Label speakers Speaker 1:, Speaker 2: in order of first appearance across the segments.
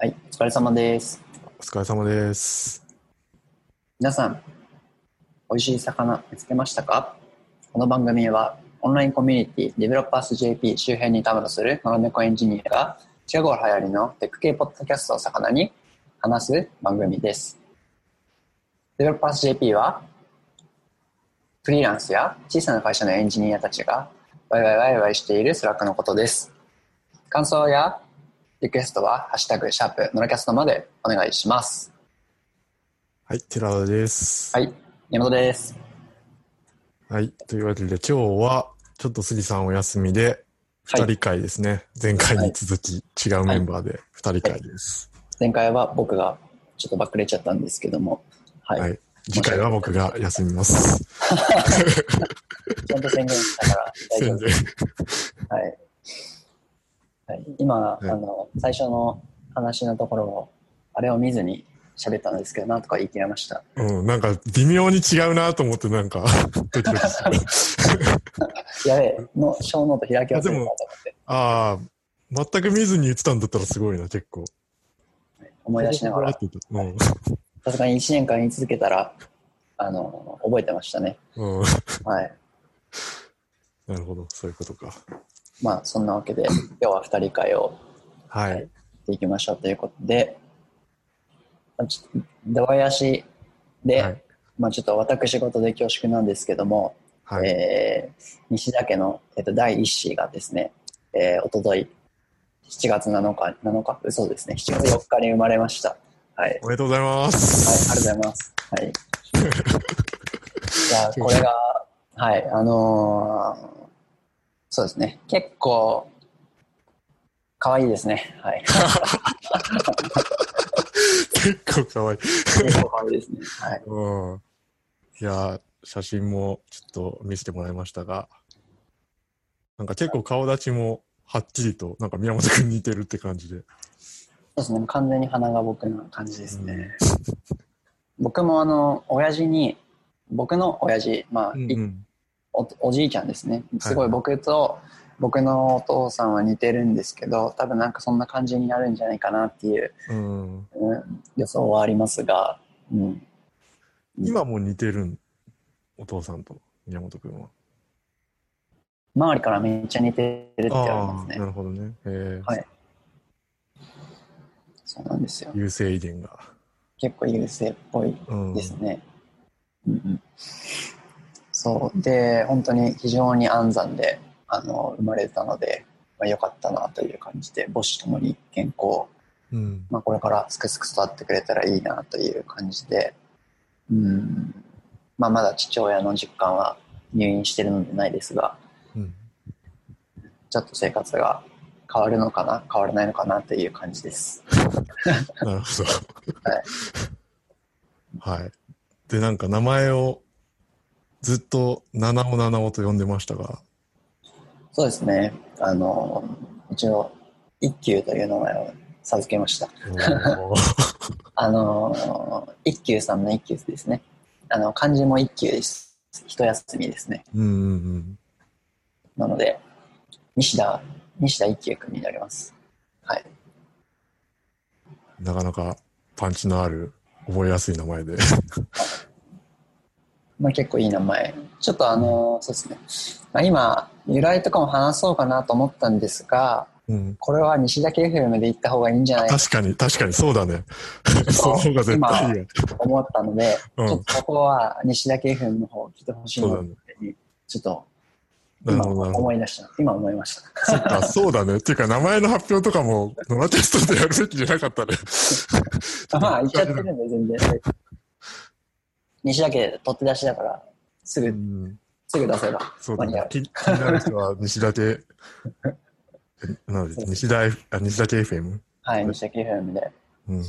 Speaker 1: はい、お疲れ様です。
Speaker 2: お疲れ様です。
Speaker 1: 皆さん、美味しい肴見つけましたか？この番組は、オンラインコミュニティ、デベロッパース JP 周辺にたむろするノラネコエンジニアが、近頃流行りのテック系ポッドキャストを肴に話す番組です。 Developers JP は、フリーランスや小さな会社のエンジニアたちが、ワイワイワイワイしている Slack のことです。感想やリクエストは、ハッシュタグ、シャープ、ノラキャストまでお願いします。
Speaker 2: はい、寺田です。
Speaker 1: はい、山本です。
Speaker 2: はい、というわけで今日はちょっと杉さんお休みで
Speaker 1: はい
Speaker 2: 二人会ですね。前回に続き違うメンバーで二人会です。
Speaker 1: 前回は僕がちょっとばっくれちゃったんですけども、はい。
Speaker 2: はい。次回は僕が休みます。
Speaker 1: ちゃんと宣言したから大丈夫
Speaker 2: 宣言。
Speaker 1: はい。はい、今、
Speaker 2: い
Speaker 1: あの、最初の話のところを、あれを見ずに喋ったんですけど、なんとか言い切れました。
Speaker 2: うん、なんか微妙に違うなと思ってなんか ドキドキ。
Speaker 1: やべえ、の、小ノート開き忘れたと思って、
Speaker 2: ああ、全く見ずに言ってたんだったらすごいな、結構。
Speaker 1: 思い出しながら、
Speaker 2: うん。
Speaker 1: さすがに1年間言い続けたら、あの、覚えてましたね。
Speaker 2: うん。
Speaker 1: はい。
Speaker 2: なるほど、そういうことか。
Speaker 1: まあ、そんなわけで、今日は2人会を
Speaker 2: はい。
Speaker 1: ていきましょうということで、まあちょっと出囃子で、
Speaker 2: はい。
Speaker 1: まあ、ちょっと私事で恐縮なんですけども、
Speaker 2: はい。
Speaker 1: えー西田家の、えっと第一子がですね、えー、おととい7月7日7日？嘘ですね7月4日に生まれましたはい、はい、
Speaker 2: おめでとうございま
Speaker 1: あり
Speaker 2: す。
Speaker 1: がとうございますはい いやこれがはいあのーそうですね結構可愛いですねはい
Speaker 2: 結構かわいい。
Speaker 1: 結構可愛いですねはい
Speaker 2: うん。いや、写真もちょっと見せてもらいましたが、なんか結構顔立ちもはっきりと、なんか宮本くんに似てるって感じで。
Speaker 1: そうですね完全に鼻が僕の感じですね、僕もあの親父に僕の親父まあ、い
Speaker 2: うんうん。
Speaker 1: おおじいちゃんですねすご
Speaker 2: はいい
Speaker 1: 僕と僕のお父さんは似てるんですけど多分なんかそんな感じになるんじゃないかなっていう、
Speaker 2: うん。
Speaker 1: うん、予想はありますが、うん、
Speaker 2: 今も似てるん、お父さんと宮本くんは？
Speaker 1: 周りからめっちゃ似てるって言われますね
Speaker 2: なるほどね。えー
Speaker 1: はいそうなんですよ
Speaker 2: 優勢遺伝が。
Speaker 1: 結構優勢っぽい
Speaker 2: うん。
Speaker 1: ですね、うんうん、そうで本当に非常に安産であの生まれたので、まあ、よかったなという感じで母子ともに健康
Speaker 2: うん。
Speaker 1: まあ、これからすくすく育ってくれたらいいなという感じで、うんまあ、まだ父親の実感は入院してるのでないですが、
Speaker 2: うん。
Speaker 1: ちょっと生活が変わるのかな、変わらないのかなという感じです。
Speaker 2: なるほど。はい。で、なんか名前をずっと七尾七尾と呼んでましたが、
Speaker 1: そうですね、あの、一応、一休という名前を授けました。あの、一休さんの一休ですね。あの、漢字も一休です。一休みですね。
Speaker 2: うんうんうん。
Speaker 1: なので、西田、西田一休君になります。はい。
Speaker 2: なかなかパンチのある、覚えやすい名前で。
Speaker 1: まあ、結構いい名前。ちょっとあの、そうですね。まあ、今、由来とかも話そうかなと思ったんですが、
Speaker 2: うん。
Speaker 1: これは西田 FM で行った方がいいんじゃないか
Speaker 2: 確かに、確かに、そうだね。その方が絶対いい
Speaker 1: 思ったので、
Speaker 2: うん
Speaker 1: ちょっとここは西田 FM の方を聞いてほしいなっていうちょっと今。思い出した。今思いました。
Speaker 2: そっか、そうだね。っていうか、名前の発表とかも、ノラテストでやるべきじゃなかったね。
Speaker 1: まあ、言っちゃってるんで、全然。西田家取って出しだから、すぐ、
Speaker 2: うん。
Speaker 1: すぐ出せば
Speaker 2: そうだ。ね気気になる人は、西舘、えなんで、西大、あ、西舘 FM?
Speaker 1: はい、西田 FM で、
Speaker 2: うん。あ、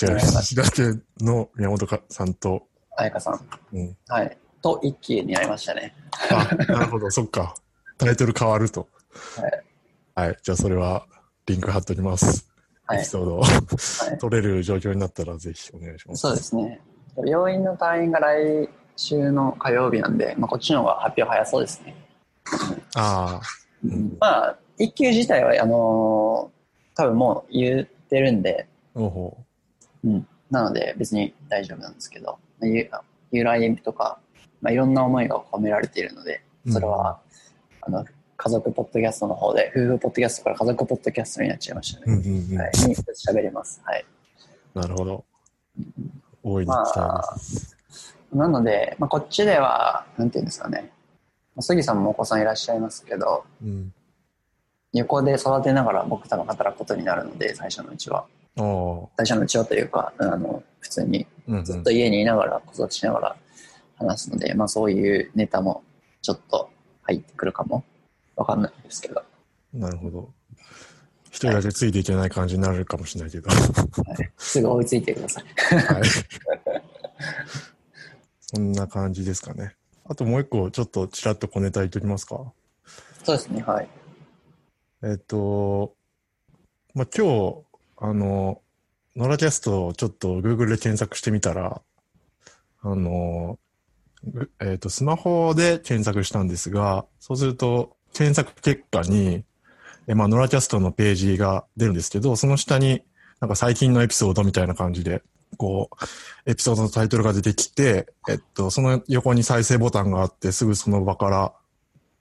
Speaker 2: 違う、西舘の宮本かさんと、
Speaker 1: 彩香さん。
Speaker 2: うん。
Speaker 1: はい。と、一期になりましたね。
Speaker 2: あ、なるほど、そっか。タイトル変わると。
Speaker 1: はい。
Speaker 2: はい。じゃあ、それは、リンク貼っときます。
Speaker 1: はい
Speaker 2: エピ。ソードを
Speaker 1: はい
Speaker 2: 取れる状況になったら、ぜひお願いします。
Speaker 1: そうですね。病院の退院が来週の火曜日なんで、まあ、こっちの方が発表早そうですね。
Speaker 2: ああ、うん
Speaker 1: まあ、一級自体は、あのー多分もう言ってるんで、
Speaker 2: おほ
Speaker 1: うん。なので別に大丈夫なんですけど、ゆ由来とか、まあ、いろんな思いが込められているので、それは、あの、家族ポッドキャストの方で、夫婦ポッドキャストから家族ポッドキャストになっちゃいましたね。
Speaker 2: うんうんうん。
Speaker 1: はい。に喋れます。はい。
Speaker 2: なるほど。大いに期待です。
Speaker 1: なので、まあ、こっちでは、なんていうんですかね。まあ杉さんもお子さんいらっしゃいますけど、
Speaker 2: うん。
Speaker 1: 横で育てながら僕多分働くことになるので、最初のうちは。
Speaker 2: ああ。
Speaker 1: 最初のうちはというか、あの、普通に
Speaker 2: うんうん
Speaker 1: ずっと家にいながら、子育てしながら話すので、まあそういうネタもちょっと入ってくるかも。わかんないですけど。
Speaker 2: なるほど。一人だけついていけない感じになるかもしれないけど。
Speaker 1: はい、すぐ追いついてください。
Speaker 2: はい。そんな感じですかね。あともう一個、ちょっとちらっと小ネタ言っておきますか。
Speaker 1: そうですね、はい。
Speaker 2: えっと、まあ、今日、あの、ノラキャストをちょっと Google で検索してみたら、あの、ぐえっと、スマホで検索したんですが、そうすると、検索結果に、えまあ、ノラキャストのページが出るんですけど、その下に、なんか最近のエピソードみたいな感じで、こう、エピソードのタイトルが出てきて、えっと、その横に再生ボタンがあって、すぐその場から、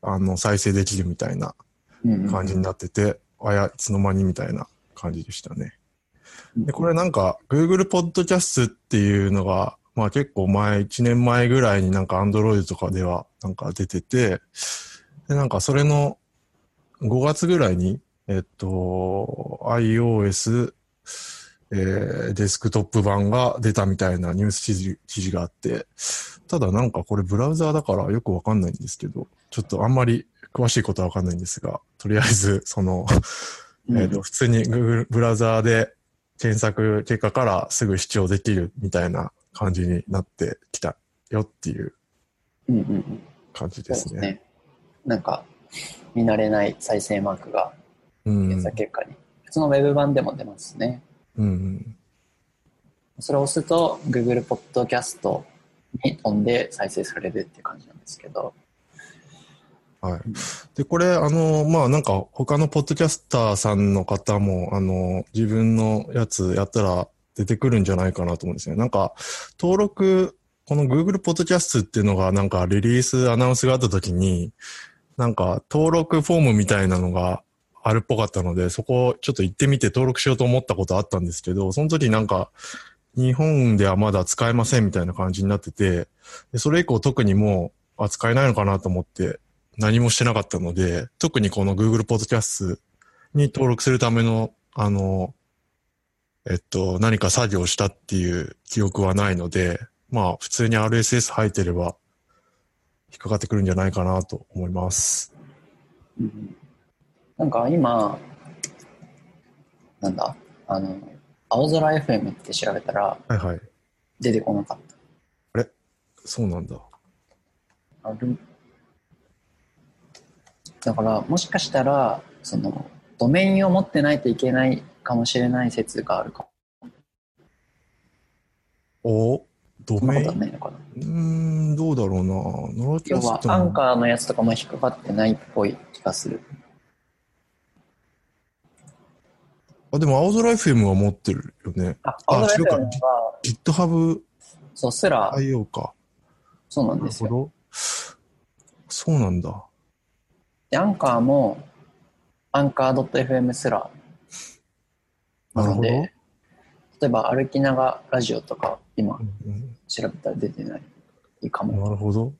Speaker 2: あの、再生できるみたいな
Speaker 1: うんうん
Speaker 2: 感じになってて、あや、いつの間にみたいな感じでしたね。で、これなんか、Google Podcast っていうのが、まあ結構前、1年前ぐらいになんか Android とかではなんか出てて、で、なんかそれの5月ぐらいに、えっと、iOS、えーデスクトップ版が出たみたいなニュース記事記事があって、ただなんかこれブラウザーだからよくわかんないんですけど、ちょっとあんまり詳しいことはわかんないんですが、とりあえずその、
Speaker 1: うん
Speaker 2: えっ、と、普通に Google ブラウザーで検索結果からすぐ視聴できるみたいな感じになってきたよっていう
Speaker 1: うんうんうん。
Speaker 2: 感じ
Speaker 1: そう
Speaker 2: でね。
Speaker 1: ですすね。なんか、見慣れない再生マークが
Speaker 2: うん。
Speaker 1: 検索結果に、普通のウェブ版でも出ますね。
Speaker 2: うんうん。
Speaker 1: それを押すと Google Podcast に飛んで再生されるっていう感じなんですけど。
Speaker 2: はい。で、これ、あの、まあ、なんか、他のポッドキャスターさんの方も、あの、自分のやつやったら出てくるんじゃないかなと思うんですよ。なんか、登録、この Google ポッドキャストっていうのが、なんか、リリースアナウンスがあった時に、なんか、登録フォームみたいなのがあるっぽかったので、そこ、ちょっと行ってみて登録しようと思ったことあったんですけど、その時なんか、日本ではまだ使えませんみたいな感じになってて、でそれ以降特にもう、あ、使えないのかなと思って、何もしてなかったので、特にこの Google Podcast に登録するための、あの、えっと、何か作業したっていう記憶はないので、まあ、普通に RSS 入ってれば、引っかかってくるんじゃないかなと思います。
Speaker 1: うんなんか今、なんだ、あの、青空 FM って調べたら
Speaker 2: はいはい。
Speaker 1: 出てこなかっ
Speaker 2: そうなんだ。
Speaker 1: た。ある？だから、もしかしたら、その、ドメインを持ってないといけないかもしれない説があるか
Speaker 2: お？ドメイン
Speaker 1: とはないのかな？
Speaker 2: うーん、どうだろうな。ノラキ
Speaker 1: 要
Speaker 2: ャスト、
Speaker 1: はアン
Speaker 2: の
Speaker 1: カーのやつとかも引っかかってないっぽい気がする。
Speaker 2: あ、でも青空 FM は持ってるよね。
Speaker 1: あ、青空 FM は、
Speaker 2: GitHub
Speaker 1: そう、すら、
Speaker 2: 対応か。
Speaker 1: そうなんですよ。
Speaker 2: そうなんだ。
Speaker 1: で、アンカーも、アンカー .fm すら、
Speaker 2: なるほど。
Speaker 1: 例えば歩きながらラジオとか今
Speaker 2: うん
Speaker 1: 調べたら出てないいいか
Speaker 2: うん
Speaker 1: も。
Speaker 2: なるほど。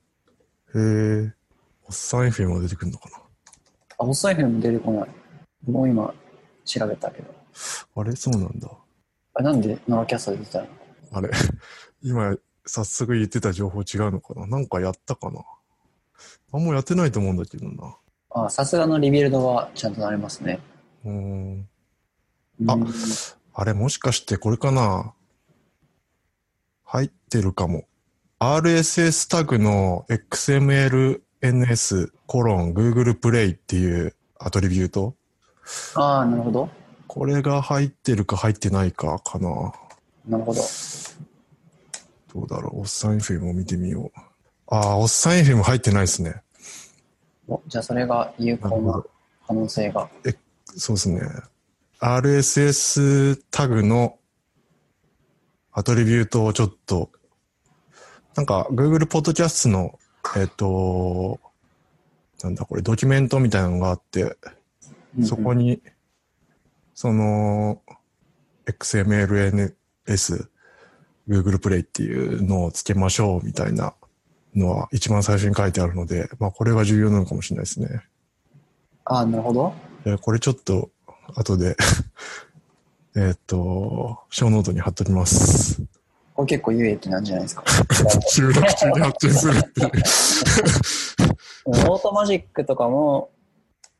Speaker 2: へえ。おっさん FM は出てくるのかな？
Speaker 1: あ、細いフも出てこない。もう今調べたけど。
Speaker 2: あれ？そうなんだ。
Speaker 1: あなんでノラキャスト出てたの？
Speaker 2: あれ？今、早速言ってた情報違うのかな？なんかやったかな？あんまやってないと思うんだけどな。
Speaker 1: あ、さすがのリビルドはちゃんとなりますね。
Speaker 2: うーん。あ
Speaker 1: うん
Speaker 2: あれもしかしてこれかな？入ってるかも。RSS タグの XMLNS コロン Google プレイっていうアトリビュート
Speaker 1: ああ、なるほど。
Speaker 2: これが入ってるか入ってないかかな
Speaker 1: なるほど。
Speaker 2: どうだろう？おっさん FM を見てみよう。ああ、おっさん FM 入ってないですね。
Speaker 1: おじゃあそれが有効な可能性が。
Speaker 2: そうですね。RSS タグのアトリビュートをちょっと、なんか Google Podcast の、えっ、と、なんだこれ、ドキュメントみたいなのがあって、そこ
Speaker 1: に。
Speaker 2: に、その、XMLNS、Google プレイっていうのをつけましょうみたいなのは一番最初に書いてあるので、まあこれが重要なのかもしれないですね。
Speaker 1: あ、なるほど。
Speaker 2: えこれちょっと後で、えっと、ショーノートに貼っときます。
Speaker 1: これ結構有益なんじゃないですか？
Speaker 2: 収録中に発見するっていう。
Speaker 1: オートマジックとかも、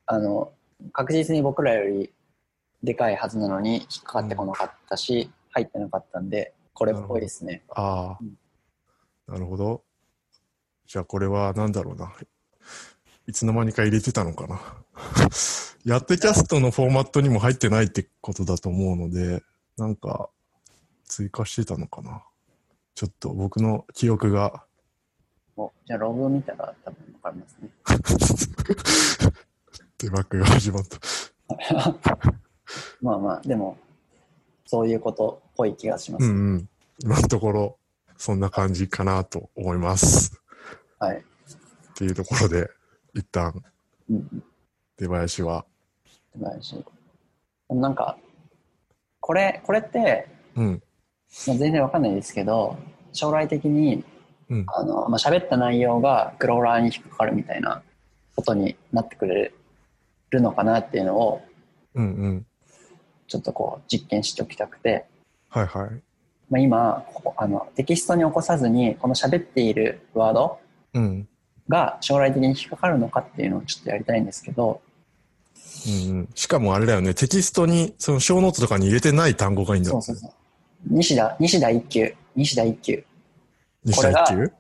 Speaker 1: あの、確実に僕らよりでかいはずなのに引っかかってこなかったし、入ってなかったんで、これっぽいですね。
Speaker 2: あ
Speaker 1: うん
Speaker 2: あ、なるほど。じゃあこれは何だろうな。いつの間にか入れてたのかな。やってキャストのフォーマットにも入ってないってことだと思うので、なんか追加してたのかな。ちょっと僕の記憶が。
Speaker 1: おじゃあログ見たら多分わかりますね。
Speaker 2: デバッグが始まった。
Speaker 1: まあまあ、でも、そういうことっぽい気がします。
Speaker 2: うんうん。今のところ、そんな感じかなと思います。
Speaker 1: はい。
Speaker 2: っていうところで、一旦、
Speaker 1: うんうん。
Speaker 2: 出囃子は、
Speaker 1: 素晴らしい。でもなんか、これ、これって、
Speaker 2: うん、
Speaker 1: まあ、全然わかんないですけど、将来的に、
Speaker 2: うん
Speaker 1: あの、まあ、喋った内容がクローラーに引っかかるみたいなことになってくれるのかなっていうのを、
Speaker 2: うんうん。
Speaker 1: ちょっとこう、実験しておきたくて、
Speaker 2: はいはい。
Speaker 1: まあ、今、ここあの、テキストに起こさずに、この喋っているワード
Speaker 2: うん。
Speaker 1: が将来的に引っかかるのかっていうのをちょっとやりたいんですけど、
Speaker 2: うんうん、しかもあれだよね、テキストに、そのショーノートとかに入れてない単語がいいんだよね。
Speaker 1: そうそうそう。西田、西田一級、西田一級。
Speaker 2: 西
Speaker 1: これが
Speaker 2: 田一級、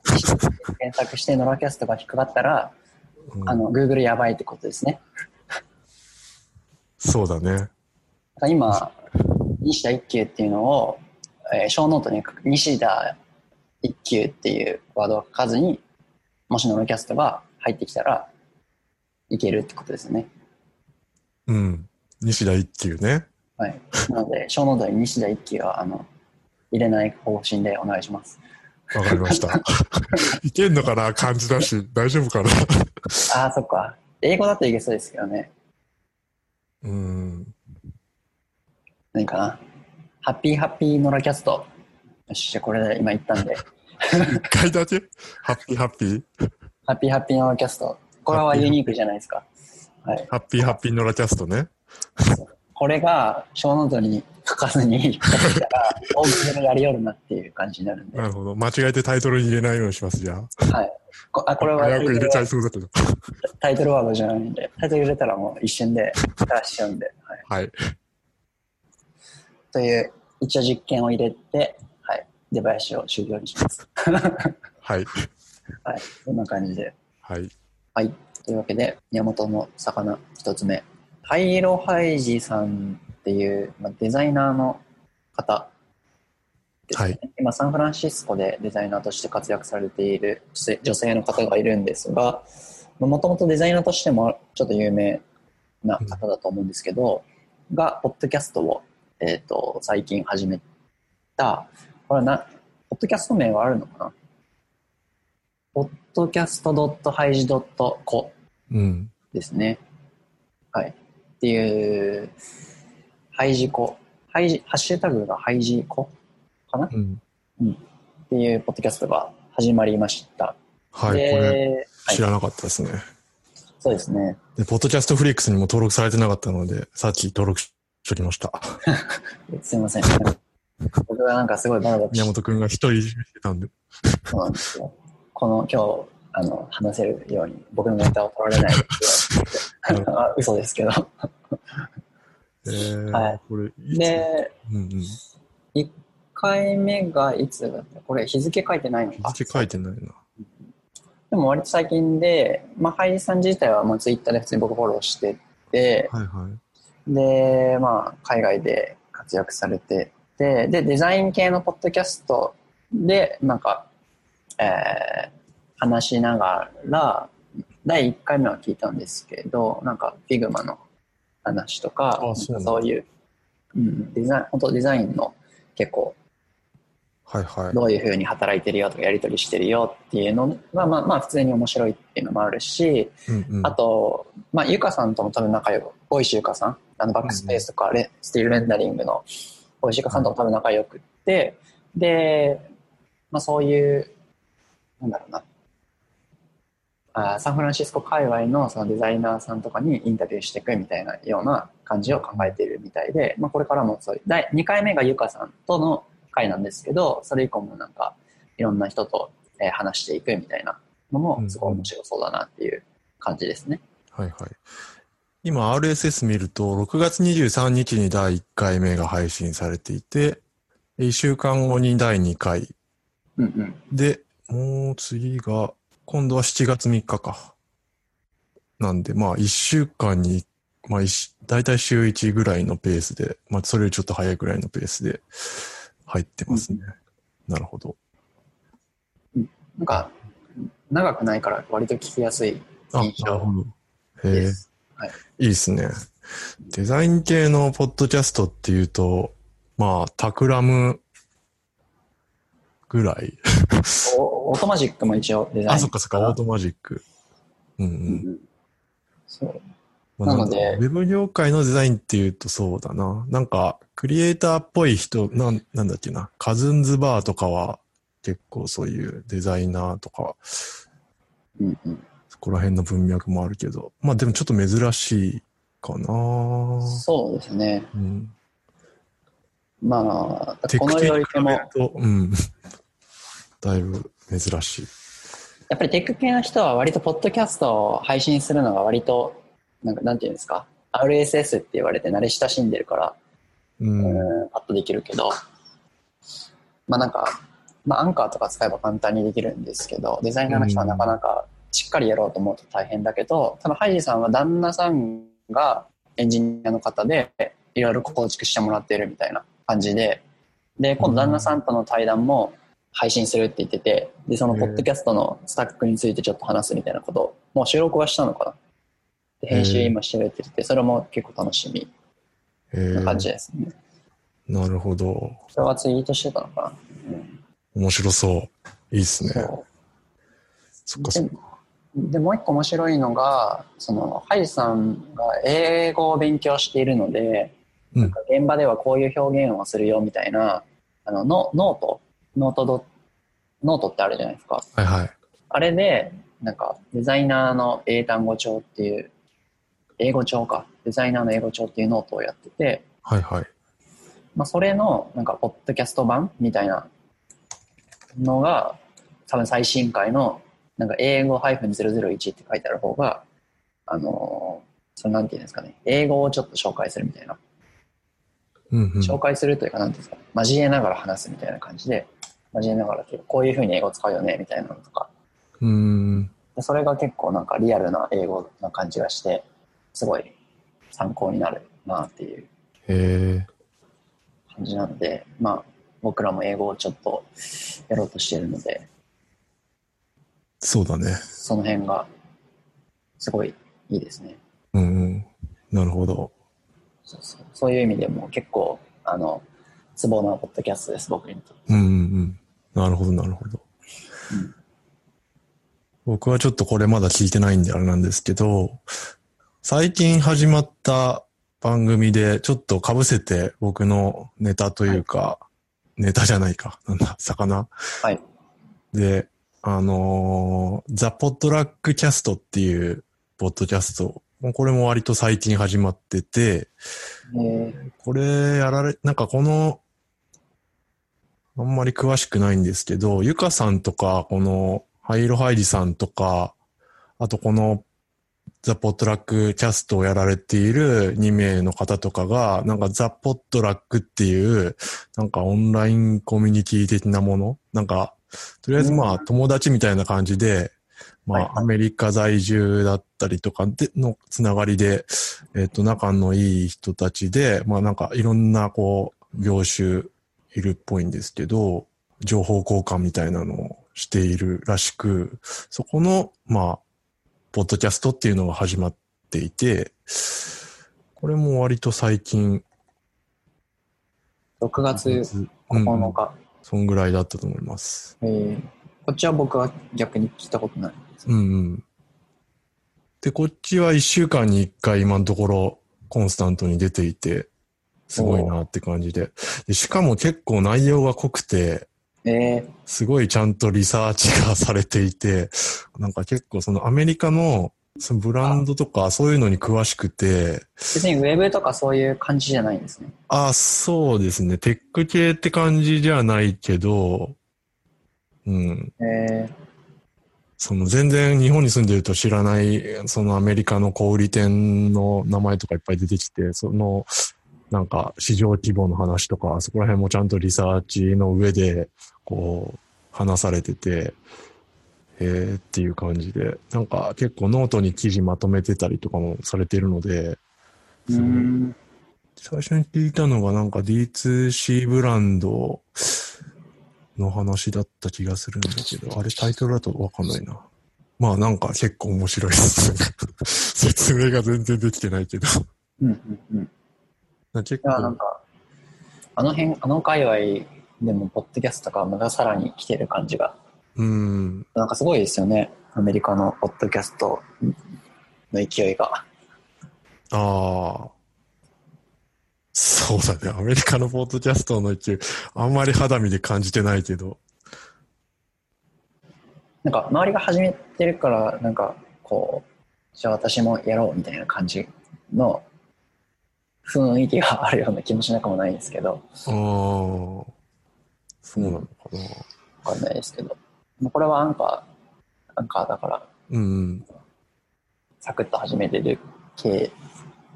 Speaker 1: 検索してノラキャストが引っかかったら、
Speaker 2: うん
Speaker 1: あの、Google やばいってことですね。
Speaker 2: そうだね。
Speaker 1: だ今、西田一級っていうのを、えーショーノートに西田一級っていうワードを書かずに、もしノラキャストが入ってきたら、いけるってことですよね。
Speaker 2: うん。西田一級ね。
Speaker 1: はい。なので、ショーノートに西田一級は、あの、入れない方針でお願いします。
Speaker 2: わかりました。いけんのかな？漢字だし、大丈夫かな？
Speaker 1: ああ、そっか。英語だといけそうですけどね。
Speaker 2: うん。
Speaker 1: 何かな。ハッピーハッピーノラキャスト。よし、じゃあこれで今言ったんで、
Speaker 2: 一回だけ？ハッピーハッピー？
Speaker 1: ハッピーハッピーノラキャスト。これはユニークじゃないですか。はい。
Speaker 2: ハッピーハッピーノラキャストね。
Speaker 1: これがショーノートに書かずに 大喜利でやりよるなっていう感じになるんで。は
Speaker 2: なるほど。間違えてタイトルに入れないようにします、じゃあ。
Speaker 1: い。こあこれはタ
Speaker 2: 早く入れちゃ
Speaker 1: イトルはい
Speaker 2: そうだけど。
Speaker 1: タイトルワードじゃないんで、タイトル入れたらもう一瞬で出しちゃうんで。はい。
Speaker 2: はい。
Speaker 1: という、一応実験を入れて、はい。出囃子を終了にします。
Speaker 2: はい。
Speaker 1: はい。こんな感じで。
Speaker 2: はい。
Speaker 1: はい。というわけで、宮本の魚一つ目。ハイロハイジさんっていう、まあ、デザイナーの方ですね、
Speaker 2: はい。
Speaker 1: 今、サンフランシスコでデザイナーとして活躍されている女性の方がいるんですが、もともとデザイナーとしてもちょっと有名な方だと思うんですけど、が、ポッドキャストを、えっ、と、最近始めた、これはな、ポッドキャスト名はあるのかなポッドキャスト .haiji.co
Speaker 2: うん。
Speaker 1: ですね。はい。っていう、ハイジコ。ハイジ、ハッシュタグがハイジコかな？っ
Speaker 2: うん。
Speaker 1: ていうポッドキャストが始まりました。
Speaker 2: はい。これ、
Speaker 1: で、はい
Speaker 2: 知。らなかったですね。
Speaker 1: そうですね。
Speaker 2: で、ポッドキャストフリックスにも登録されてなかったので、さっき登録しときました。
Speaker 1: すいません。僕がなんかすごいバナバナ
Speaker 2: 宮本くんが一人いじめてたんで。
Speaker 1: そうなんですよ。この今日、あの、話せるように僕のネタを取られないって 嘘ですけど。
Speaker 2: えー、
Speaker 1: はい
Speaker 2: これ、
Speaker 1: で、
Speaker 2: うんうん。
Speaker 1: 1回目がいつだった？これ日付書いてないの？か
Speaker 2: 日付書いてないな。
Speaker 1: でも割と最近で、まあ、ハイジさん自体はもうツイッターで普通に僕フォローしてて、
Speaker 2: はいはい。
Speaker 1: で、まあ、海外で活躍されてて、で、デザイン系のポッドキャストで、なんか、えー話しながら、第1回目は聞いたんですけど、なんか、 Figma の話とか、
Speaker 2: あそう
Speaker 1: そういううん、デザイン、本当デザインの結構、
Speaker 2: はいはい。
Speaker 1: どういうふうに働いてるよとかやり取りしてるよっていうのが、まあまあ普通に面白いっていうのもあるし、
Speaker 2: うんうん、
Speaker 1: あと、まあゆかさんとも多分仲良く、大石ゆかさん、あのバックスペースとかレ、 Still Rendering の大石ゆかさんとも多分仲良くって、で、まあそういう、なんだろうな、あーサンフランシスコ界隈のそのデザイナーさんとかにインタビューしていくみたいなような感じを考えているみたいで、まあ、これからもそういう第2回目がゆかさんとの回なんですけどそれ以降もなんかいろんな人とえー話していくみたいなのもすごい面白そうだなっていう感じですね。
Speaker 2: はいはい。今 RSS 見ると、6月23日に第1回目が配信されていて、1週間後に第2回。
Speaker 1: うんうん。
Speaker 2: で、もう次が、今度は7月3日か。なんで、まあ1週間に、まあ一だいたい週1ぐらいのペースで、まあそれよりちょっと早いぐらいのペースで入ってますね。なるほど。
Speaker 1: なんか長くないから割と聞きやすい
Speaker 2: あ、
Speaker 1: 印象
Speaker 2: なるほど。へえ。
Speaker 1: です。
Speaker 2: いいですね。デザイン系のポッドキャストっていうと、まあ、 Takram ぐらい。
Speaker 1: お Automagic も一応デザイン
Speaker 2: あ、そっかそっか、 Automagic。うんう。
Speaker 1: うんんそう
Speaker 2: まあ
Speaker 1: なので
Speaker 2: ウェブ業界のデザインっていうとそうだな。なんか、クリエイターっぽい人、なん、なんだっけな。カズンズバーとかは、結構そういうデザイナーとか、
Speaker 1: うんうん
Speaker 2: そこら辺の文脈もあるけど、まあでもちょっと珍しいかな。
Speaker 1: そうですね。
Speaker 2: うん。
Speaker 1: まあ、
Speaker 2: テ
Speaker 1: この
Speaker 2: クテに比
Speaker 1: 領域も、
Speaker 2: うん。だいぶ珍しい。
Speaker 1: っぱりテック系の人は割とポッドキャストを配信するのが割と、なんか、なんていうんですか、RSS って言われて慣れ親しんでるから、
Speaker 2: うん。
Speaker 1: うん、パッとできるけど、まあなんか、まあアンカーとか使えば簡単にできるんですけど、デザイナーの人はなかなかしっかりやろうと思うと大変だけど、多分ハイジさんは旦那さんがエンジニアの方で、いろいろ構築してもらっているみたいな感じで、で、今度旦那さんとの対談も配信するって言ってて、で、そのポッドキャストのスタックについてちょっと話すみたいなことを、もう収録はしたのかな？で編集今してるって言ってて、それも結構楽しみ
Speaker 2: え
Speaker 1: な感じですね。
Speaker 2: なるほど。
Speaker 1: それはツイートしてたのかな？うん
Speaker 2: 面白そう。いいっすね。
Speaker 1: そ
Speaker 2: そっかそっか。
Speaker 1: うでもう一個面白いのがそのハイジさんが英語を勉強しているので、
Speaker 2: うん
Speaker 1: なんか現場ではこういう表現をするよみたいなあのノノートノートドノートってあるじゃないですか。
Speaker 2: はいはい。
Speaker 1: あれでなんかデザイナーの英単語帳っていう英語帳か。デザイナーの英語帳っていうノートをやってて、
Speaker 2: はいはい。
Speaker 1: まあ、それのなんかポッドキャスト版みたいなのが多分最新回のなんか英語 -001 って書いてある方があのーそれなんていうんですかね。英語をちょっと紹介するみたいな、
Speaker 2: うんうん。
Speaker 1: 紹介するというかなんていうんですか交えながら話すみたいな感じで交えながらこういうふうに英語使うよねみたいなのとか
Speaker 2: うーん。
Speaker 1: でそれが結構なんかリアルな英語な感じがしてすごい参考になるなっていう。感じなので、まあ、僕らも英語をちょっとやろうとしているので、
Speaker 2: そうだね。
Speaker 1: その辺がすごいいいですね。
Speaker 2: うんうん。なるほど。
Speaker 1: そうそうそういう意味でも結構、あの、ツボなポッドキャストです、僕にとって。
Speaker 2: うんうんうん。なるほどなるほど。
Speaker 1: うん
Speaker 2: 僕はちょっとこれまだ聞いてないんであれなんですけど、最近始まった番組でちょっと被せて僕のネタというか、ネタじゃないか。なんだ、魚？
Speaker 1: はい。
Speaker 2: で、あのーザ・ポットラックキャストっていうポッドキャスト、これも割と最近始まってて、
Speaker 1: えー
Speaker 2: これやられ、なんかこの、あんまり詳しくないんですけど、ゆかさんとか、この、ハイロハイジさんとか、あとこの、ザ・ポットラックキャストをやられている2名の方とかが、なんかザ・ポットラックっていう、なんかオンラインコミュニティ的なものなんか、とりあえずまあ友達みたいな感じで、ま
Speaker 1: はい
Speaker 2: あアメリカ在住だったりとかでのつながりで、えっ、と仲のいい人たちで、まあなんかいろんなこう業種いるっぽいんですけど、情報交換みたいなのをしているらしく、そこの、まあ、ポッドキャストっていうのが始まっていて、これも割と最近
Speaker 1: 6月
Speaker 2: うん
Speaker 1: 9日。
Speaker 2: そんぐらいだったと思います。
Speaker 1: えーこっちは僕は逆に聞いたことないです。
Speaker 2: うんうん。で、こっちは1週間に1回今のところコンスタントに出ていて、すごいなって感じで。でしかも結構内容が濃くて、
Speaker 1: え
Speaker 2: すごいちゃんとリサーチがされていて、なんか結構そのアメリカのそのブランドとかそういうのに詳しくて、
Speaker 1: ー、別にウェブとかそういう感じじゃないんですね。
Speaker 2: あ、そうですね。テック系って感じじゃないけど、うん。
Speaker 1: え
Speaker 2: その全然日本に住んでると知らない、そのアメリカの小売店の名前とかいっぱい出てきて、その、なんか市場規模の話とか、そこら辺もちゃんとリサーチの上で、こう、話されてて、へーっていう感じで、なんか結構ノートに記事まとめてたりとかもされてるので、
Speaker 1: ー、うーん。
Speaker 2: 最初に聞いたのがなんか D2C ブランドの話だった気がするんだけど、あれタイトルだとわかんないな。まあなんか結構面白いですね。説明が全然できてないけど。
Speaker 1: うんうんうん。い
Speaker 2: 結
Speaker 1: や、なん
Speaker 2: 構、
Speaker 1: か、あの辺、あの界隈でも、ポッドキャストがまたさらに来てる感じが、
Speaker 2: うん、
Speaker 1: なんかすごいですよね。アメリカのポッドキャストの勢いが。
Speaker 2: ああ。そうだね。アメリカのポッドキャストの勢い、あんまり肌身で感じてないけど。
Speaker 1: なんか、周りが始めてるから、なんか、こう、じゃあ私もやろうみたいな感じの雰囲気があるような気もしなくもないんですけど、
Speaker 2: ああ。そうなのかな。
Speaker 1: わかんないですけど。まあこれはアンカー、アンカーだから、
Speaker 2: うん。
Speaker 1: サクッと始めれる系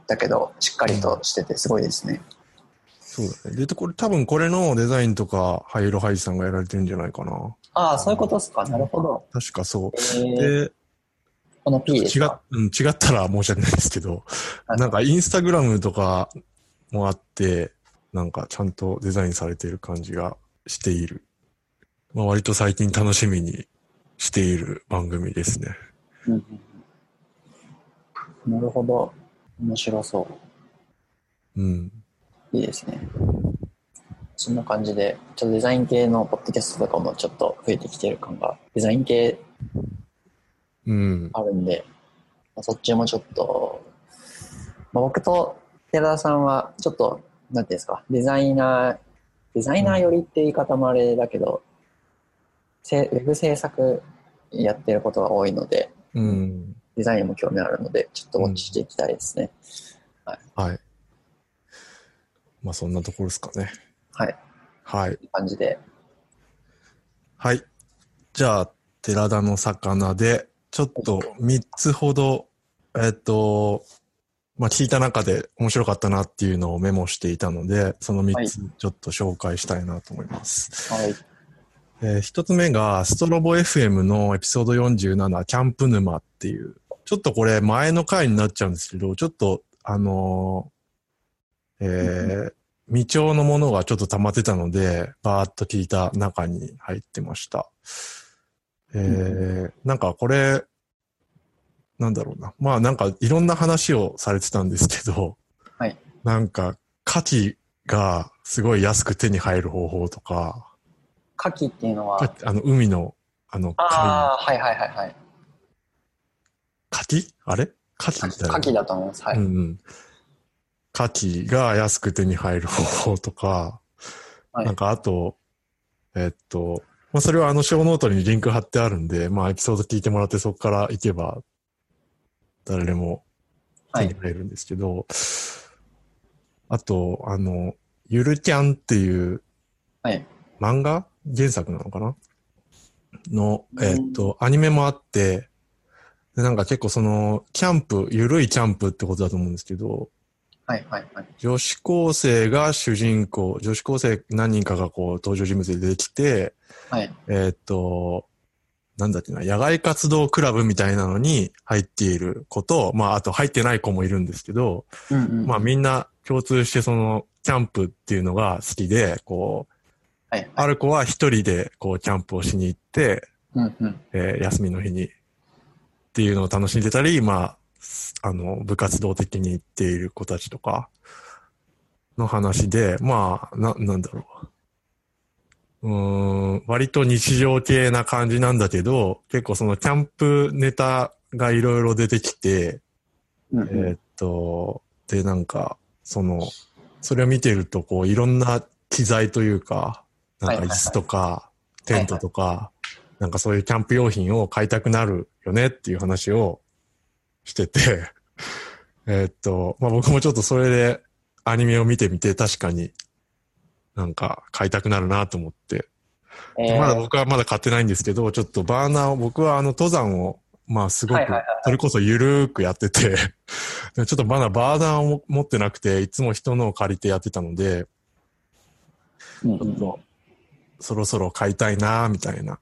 Speaker 1: だけど、しっかりとしててすごいですね。
Speaker 2: そうだね。で、これ多分これのデザインとか、ハイロハイさんがやられてるんじゃないかな。
Speaker 1: ああ、そういうことですか。なるほど。
Speaker 2: 確かそう。
Speaker 1: えー、
Speaker 2: で、
Speaker 1: この P です
Speaker 2: 違。うん、違ったら申し訳ないですけど、
Speaker 1: はい
Speaker 2: なんかインスタグラムとかもあって、なんかちゃんとデザインされている感じがしている。まあ割と最近楽しみにしている番組ですね。
Speaker 1: うんなるほど。面白そ
Speaker 2: うん。
Speaker 1: う。いいですね。そんな感じで、ちょっとデザイン系のポッドキャストとかもちょっと増えてきてる感が、デザイン系
Speaker 2: うん。
Speaker 1: あるんで、まあそっちもちょっと、まあ、僕と寺田さんはちょっと、なんていうんですか、デザイナー、デザイナー寄りって言い方もあれだけど、せウェブ制作やってることが多いので、
Speaker 2: うん。
Speaker 1: デザインも興味あるので、ちょっとウォッチしていきたいですね。
Speaker 2: はい。まあそんなところですかね。
Speaker 1: はい。
Speaker 2: はい。
Speaker 1: いい感じで。
Speaker 2: はい。じゃあ、寺田の魚で、ちょっと3つほど、えっと、まあ、聞いた中で面白かったなっていうのをメモしていたので、その3つちょっと紹介したいなと思います。
Speaker 1: はい。
Speaker 2: えー一つ目が、ストロボ FM のエピソード47、キャンプ沼っていう、ちょっとこれ前の回になっちゃうんですけど、ちょっと、あのーえー未調のものがちょっと溜まってたので、バーッと聞いた中に入ってました。えーなんかこれ、なんだろうな。まあなんかいろんな話をされてたんですけど、
Speaker 1: はい。
Speaker 2: なんか、牡蠣がすごい安く手に入る方法とか、
Speaker 1: 牡蠣っていうのは、
Speaker 2: かあの、海の、あの、貝、
Speaker 1: ああ、はいはいはいはい。
Speaker 2: 牡蠣？あれ？牡蠣
Speaker 1: 牡蠣だと思います。はい。
Speaker 2: うんが安く手に入る方法とか、
Speaker 1: はい。
Speaker 2: なんかあと、えっと、まあ、それはあのショーノートにリンク貼ってあるんで、まあエピソード聞いてもらってそこから行けば、誰でも
Speaker 1: はい。
Speaker 2: 手に入るんですけど、あと、あの、ゆるキャンっていう
Speaker 1: はい。
Speaker 2: 漫画？原作なのかな？の、えっと、アニメもあって、でなんか結構その、キャンプ、ゆるいキャンプってことだと思うんですけど、
Speaker 1: はいはいはい。
Speaker 2: 女子高生が主人公、女子高生何人かがこう登場人物で出てきて、
Speaker 1: はい。
Speaker 2: えっと、なんだっけな、野外活動クラブみたいなのに入っている子と、まああと入ってない子もいるんですけど、
Speaker 1: うんうん。
Speaker 2: まあみんな共通してそのキャンプっていうのが好きで、こう、
Speaker 1: はい。
Speaker 2: ある子は一人でこうキャンプをしに行って、
Speaker 1: うんうん。
Speaker 2: えー休みの日にっていうのを楽しんでたり、まあ、あの、部活動的に行っている子たちとか、の話で、まあ、な、なんだろう。うーん、割と日常系な感じなんだけど、結構そのキャンプネタがいろいろ出てきて、
Speaker 1: うんうん
Speaker 2: えーっと、で、なんか、その、それを見てると、こう、いろんな機材というか、なん
Speaker 1: はいはいはい
Speaker 2: か椅子とか、テントとか、なんかそういうキャンプ用品を買いたくなるよねっていう話をしてて、えーっと、まあ僕もちょっとそれでアニメを見てみて確かになんか買いたくなるなと思って。
Speaker 1: えー
Speaker 2: まだ僕はまだ買ってないんですけど、ちょっとバーナーを、僕はあの登山を、まあすごくそれこそゆるーくやってて、で ちょっとまだバーナーを持ってなくて、いつも人のを借りてやってたので、ちょっと、そろそろ買いたいなみたいな。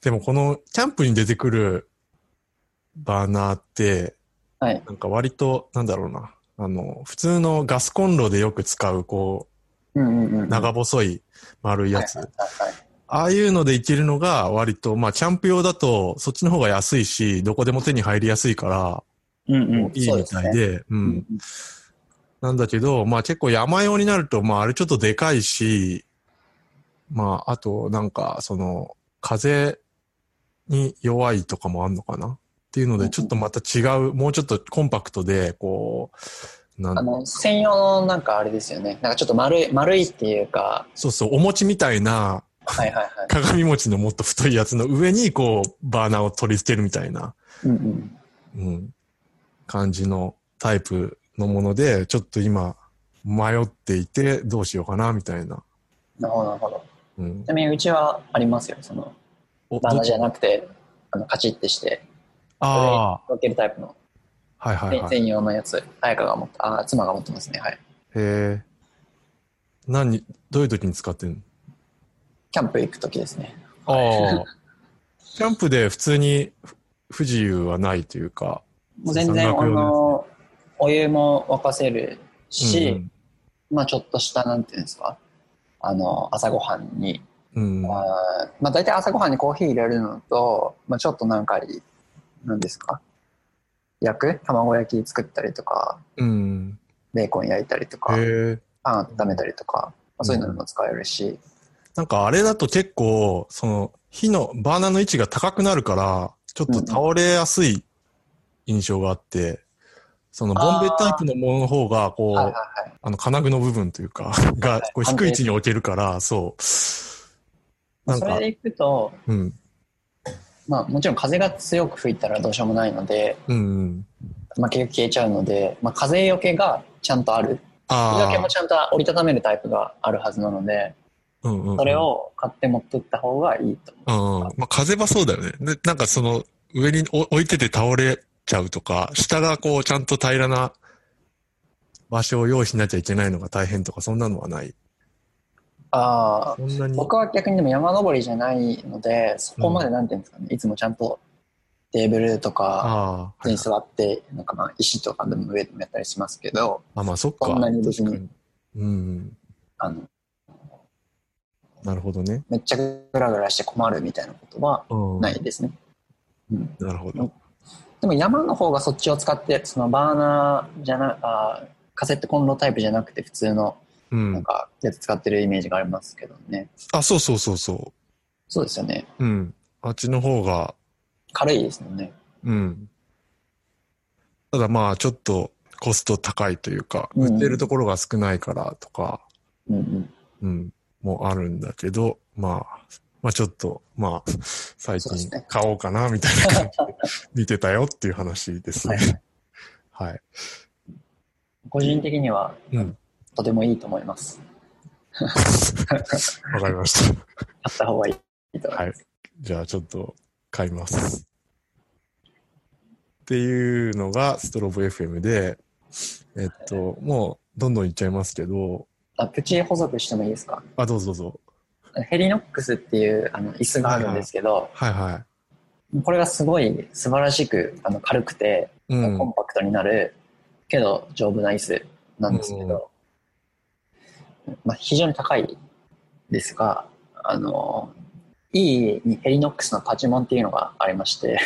Speaker 2: でもこのキャンプに出てくるバーナーって、
Speaker 1: はい。
Speaker 2: なんか割と、なんだろうな。あの、普通のガスコンロでよく使う、こ
Speaker 1: うんうんうん。
Speaker 2: う、長細い丸いやつ。
Speaker 1: はいはいはい
Speaker 2: ああいうのでいけるのが割と、まあ、キャンプ用だと、そっちの方が安いし、どこでも手に入りやすいから、
Speaker 1: うんうん。
Speaker 2: いいみたいで、う
Speaker 1: うんうん
Speaker 2: ん。なんだけど、まあ結構山用になると、まああれちょっとでかいし、まああとなんか、その、風に弱いとかもあんのかなっていうので、ちょっとまた違う、もうちょっとコンパクトで、こう、なん
Speaker 1: あの、専用のなんかあれですよね。なんかちょっと丸い、丸いっていうか、
Speaker 2: そうそう、お餅みたいな
Speaker 1: はいはいはい。
Speaker 2: 鏡餅のもっと太いやつの上に、こう、バーナーを取り付けるみたいな、
Speaker 1: うんうん。
Speaker 2: うん、感じのタイプのもので、ちょっと今、迷っていて、どうしようかな、みたいな。
Speaker 1: なるほどなるほど。
Speaker 2: うん
Speaker 1: ちなみにうちはありますよ。その、
Speaker 2: お
Speaker 1: バーナーじゃ
Speaker 2: ど
Speaker 1: なくて、あの、カチッてして、
Speaker 2: あ
Speaker 1: 分けるタイプの
Speaker 2: あ、はいはいはい。へ
Speaker 1: 専用のやつ、彩香が持った、あ、妻が持ってますね。はい。
Speaker 2: え。何、どういう時に使ってんの？
Speaker 1: キャンプ行くときですね。
Speaker 2: ああ。キャンプで普通に不不自由はないというか。
Speaker 1: もう全然、あの、お湯も沸かせるし、
Speaker 2: うん
Speaker 1: まあちょっとした、なんていうんですか、あの、朝ごはんに、
Speaker 2: うん。うん。
Speaker 1: あーまあ大体朝ごはんにコーヒー入れるのと、まあちょっとなんか、なんですか、焼く？卵焼き作ったりとか、
Speaker 2: うん。
Speaker 1: ベーコン焼いたりとか。パン温めたりとか、まあ、そういうのにも使えるし、
Speaker 2: なんかあれだと結構、その、火の、バーナーの位置が高くなるから、ちょっと倒れやすい印象があって、その、ボンベタイプのものの方が、こう、
Speaker 1: はいはいはい。
Speaker 2: あの、金具の部分というか、が、こう低い位置に置けるから、そう。なんか
Speaker 1: それで、いくと、
Speaker 2: うん。
Speaker 1: まあもちろん風が強く吹いたらどうしようもないので、
Speaker 2: うんうん。
Speaker 1: まあ結局消えちゃうので、まあ風よけがちゃんとある。風よけ
Speaker 2: あ
Speaker 1: もちゃんと折りたためるタイプがあるはずなので、
Speaker 2: あ、うんうんうん。
Speaker 1: それを買って持ってった方がいいと思う。
Speaker 2: うんうん。まあ、風はそうだよね。で、なんかその、上にお置いてて倒れちゃうとか、下がこう、ちゃんと平らな場所を用意しなきゃいけないのが大変とか、そんなのはない。
Speaker 1: ああ。僕は逆にでも山登りじゃないので、そこまでなんていうんですかね、いつもちゃんとテーブルとか、に座って、なんかまあ石とかでも上でもやったりしますけど、
Speaker 2: あ、まあそっか。
Speaker 1: そんなに別に。
Speaker 2: うん。
Speaker 1: あの、
Speaker 2: なるほどね。
Speaker 1: めっちゃグラグラして困るみたいなことは
Speaker 2: うん。
Speaker 1: ないですね。うん。
Speaker 2: なるほど。
Speaker 1: でも山の方がそっちを使って、そのバーナーじゃな、あカセットコンロタイプじゃなくて普通の
Speaker 2: う
Speaker 1: なん
Speaker 2: ん。
Speaker 1: かやつ使ってるイメージがありますけどね。
Speaker 2: あ、そうそうそうそ
Speaker 1: そうですよね。
Speaker 2: う。うん。あっちの方が、
Speaker 1: 軽いですもんね。
Speaker 2: うん。ただまあ、ちょっとコスト高いというか、
Speaker 1: うん
Speaker 2: 売ってるところが少ないからとか、
Speaker 1: うんうん。
Speaker 2: うん、もあるんだけど、まあ、まあちょっと、まあ、最近
Speaker 1: そうですね
Speaker 2: 買おうかな、みたいな感じで 見てたよっていう話です
Speaker 1: はい
Speaker 2: ね。はい。
Speaker 1: 個人的には
Speaker 2: うん。
Speaker 1: とてもいいと思います。
Speaker 2: わかりました。
Speaker 1: 買った方がいいと思い
Speaker 2: はい
Speaker 1: ます。。
Speaker 2: じゃあちょっと買います。っていうのがストロボ FM で、えっと、もうどんどんいっちゃいますけど、
Speaker 1: あ、プチ補足してもいいですか？
Speaker 2: あ、どうぞどうぞ。
Speaker 1: ヘリノックスっていうあの椅子があるんですけど、
Speaker 2: はいは
Speaker 1: これがすごい素晴らしくあの軽くて、
Speaker 2: い。うん。
Speaker 1: コンパクトになるけど丈夫な椅子なんですけど、まあ、非常に高いですがあのいいヘリノックスのパチモンっていうのがありまして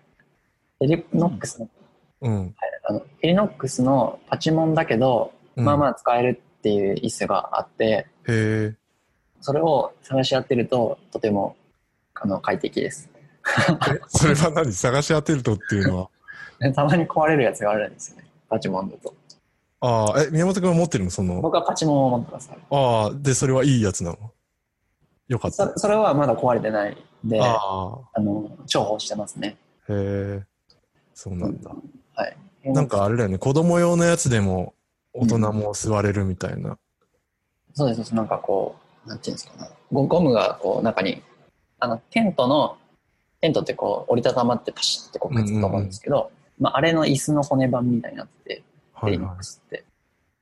Speaker 1: ヘリノックスの
Speaker 2: うん。
Speaker 1: あのヘリノックスのパチモンだけどまあまあ使えるっていう椅子があって、
Speaker 2: へえ。
Speaker 1: それを探し当てるととてもあの快適です。
Speaker 2: えそれは何？探し当てるとっていうのは？
Speaker 1: で たまに壊れるやつがあるんですよね。パチモンだと。
Speaker 2: ああ、え、宮本君は持ってるの？その。
Speaker 1: 僕はパチモンを持ってます。
Speaker 2: ああ、で、それはいいやつなの？よかった。
Speaker 1: そそれはまだ壊れてないんで、あ
Speaker 2: あ
Speaker 1: の、重宝してますね。
Speaker 2: あ、へえ。そうなんだ。
Speaker 1: はい。
Speaker 2: なんかあれだよね、子供用のやつでも大人も座れるみたいな。
Speaker 1: そうです。なんかこう、なんていうんですかね。ゴゴムがこう中に、あの、テントの、テントってこう折りたたまってパシッてこうくっつくと思うんですけど、まあ、あれの椅子の骨盤みたいになってて、ヘリノッ
Speaker 2: はいは
Speaker 1: クスって。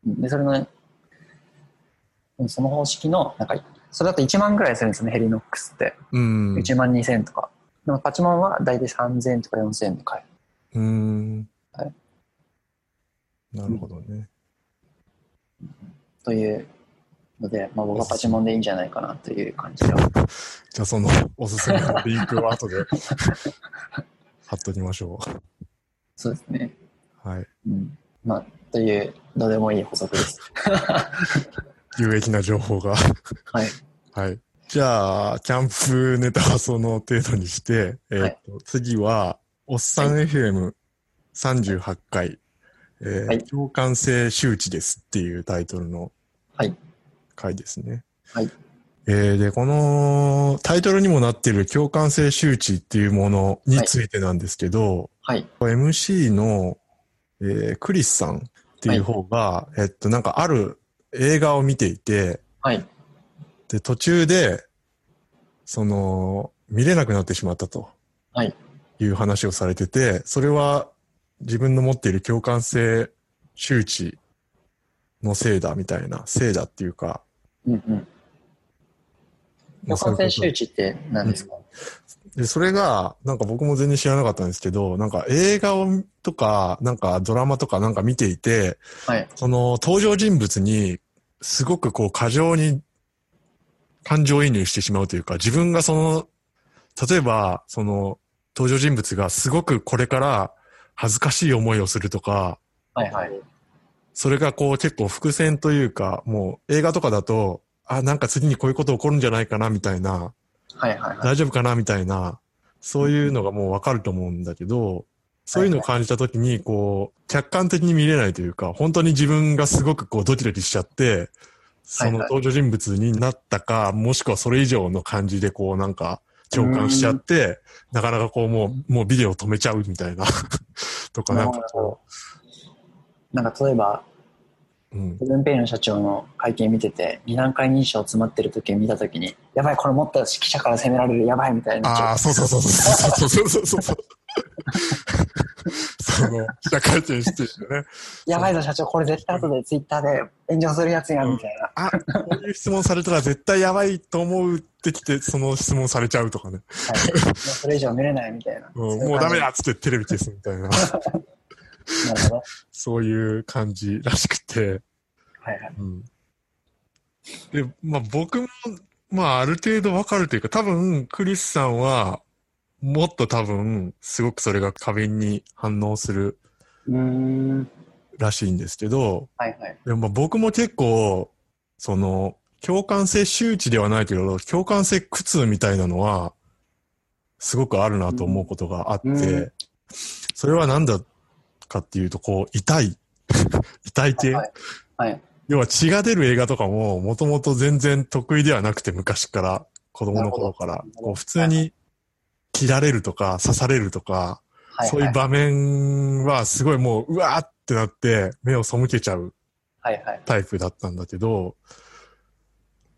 Speaker 1: で、それの、うんその方式の、なんか、それだと1万ぐらいするんですよね、ヘリノックスって。
Speaker 2: い。うん。う
Speaker 1: 1万2000とか。でもパチモンは大体3000とか4000で買える。
Speaker 2: ーん。
Speaker 1: はい
Speaker 2: なるほどね。
Speaker 1: というので、まあ、僕はパチモンでいいんじゃないかなという感じで。
Speaker 2: じゃあそのおすすめのリンクを後で 貼っときましょ
Speaker 1: そうですね。
Speaker 2: う。はい。
Speaker 1: うん。まあ、という、どうでもいい補足です。
Speaker 2: 有益な情報が。
Speaker 1: はい。
Speaker 2: はい。じゃあ、キャンプネタはその程度にして、えーと次は、おっさん FM38 回、えー
Speaker 1: はい
Speaker 2: 共感性周知ですっていうタイトルの
Speaker 1: はい。
Speaker 2: 回ですね。
Speaker 1: はい。
Speaker 2: えーで、このタイトルにもなっている共感性周知っていうものについてなんですけど、
Speaker 1: はい。
Speaker 2: MC の、えークリスさんっていう方が、えっと、なんかある映画を見ていて、
Speaker 1: はい。
Speaker 2: で、途中で、その、見れなくなってしまったと。
Speaker 1: はい。
Speaker 2: いう話をされてて、それは自分の持っている共感性周知のせいだみたいな、せいだっていうか、
Speaker 1: うんうん。
Speaker 2: まあ
Speaker 1: 共感性周知って何ですか、
Speaker 2: ことで、それが、なんか僕も全然知らなかったんですけど、なんか映画をとか、なんかドラマとかなんか見ていて、
Speaker 1: はい。
Speaker 2: その登場人物にすごくこう過剰に感情移入してしまうというか、自分がその、例えばその登場人物がすごくこれから恥ずかしい思いをするとか、
Speaker 1: はいはい。
Speaker 2: それがこう結構伏線というか、もう映画とかだと、あ、なんか次にこういうこと起こるんじゃないかなみたいな、
Speaker 1: はいはいはい。
Speaker 2: 大丈夫かなみたいな、そういうのがもうわかると思うんだけど、そういうのを感じたときに、こう、客観的に見れないというか、本当に自分がすごくこうドキドキしちゃって、その
Speaker 1: はい。はい
Speaker 2: 登場人物になったか、もしくはそれ以上の感じでこうなんか共感しちゃって、なかなかこうもう、もうビデオ止めちゃうみたいな、とかなんかこ
Speaker 1: なんか例えば、
Speaker 2: う、うん。
Speaker 1: セブンペイの社長の会見見てて、二段階認証詰まってる時見た時に、やばい、これ持ったら記者から責められる、やばいみたいな。
Speaker 2: ああ、そうそうそうそうそうそうそうそう。その、記者会見してるね。
Speaker 1: やばいぞ社長、これ絶対後でツイッターで炎上するやつやん、みたいな。
Speaker 2: あ、こういう質問されたら絶対やばいと思うってきて、その質問されちゃうとかね。
Speaker 1: はい。もうそれ以上見れないみたいな。
Speaker 2: うん、もうダメだっつってテレビ消すみたいな、
Speaker 1: なるほど。
Speaker 2: そういう感じらしくて。
Speaker 1: はいはい。
Speaker 2: うん、で、まあ僕も、まあある程度わかるというか、多分クリスさんは、もっと多分、すごくそれが過敏に反応する。らしいんですけど、
Speaker 1: はいはい。
Speaker 2: でもまあ僕も結構、その、共感性周知ではないけど、共感性苦痛みたいなのは、すごくあるなと思うことがあって、
Speaker 1: うん
Speaker 2: それは何だかっていうと、こう、痛い。痛い系、
Speaker 1: はいはい。
Speaker 2: 要は血が出る映画とかも、もともと全然得意ではなくて、昔から、子供の頃からこう普通に切られるとか、刺されるとか、
Speaker 1: はい
Speaker 2: そういう場面はすごいもう、うわーってなって、目を背けちゃう
Speaker 1: はいはい。
Speaker 2: タイプだったんだけど、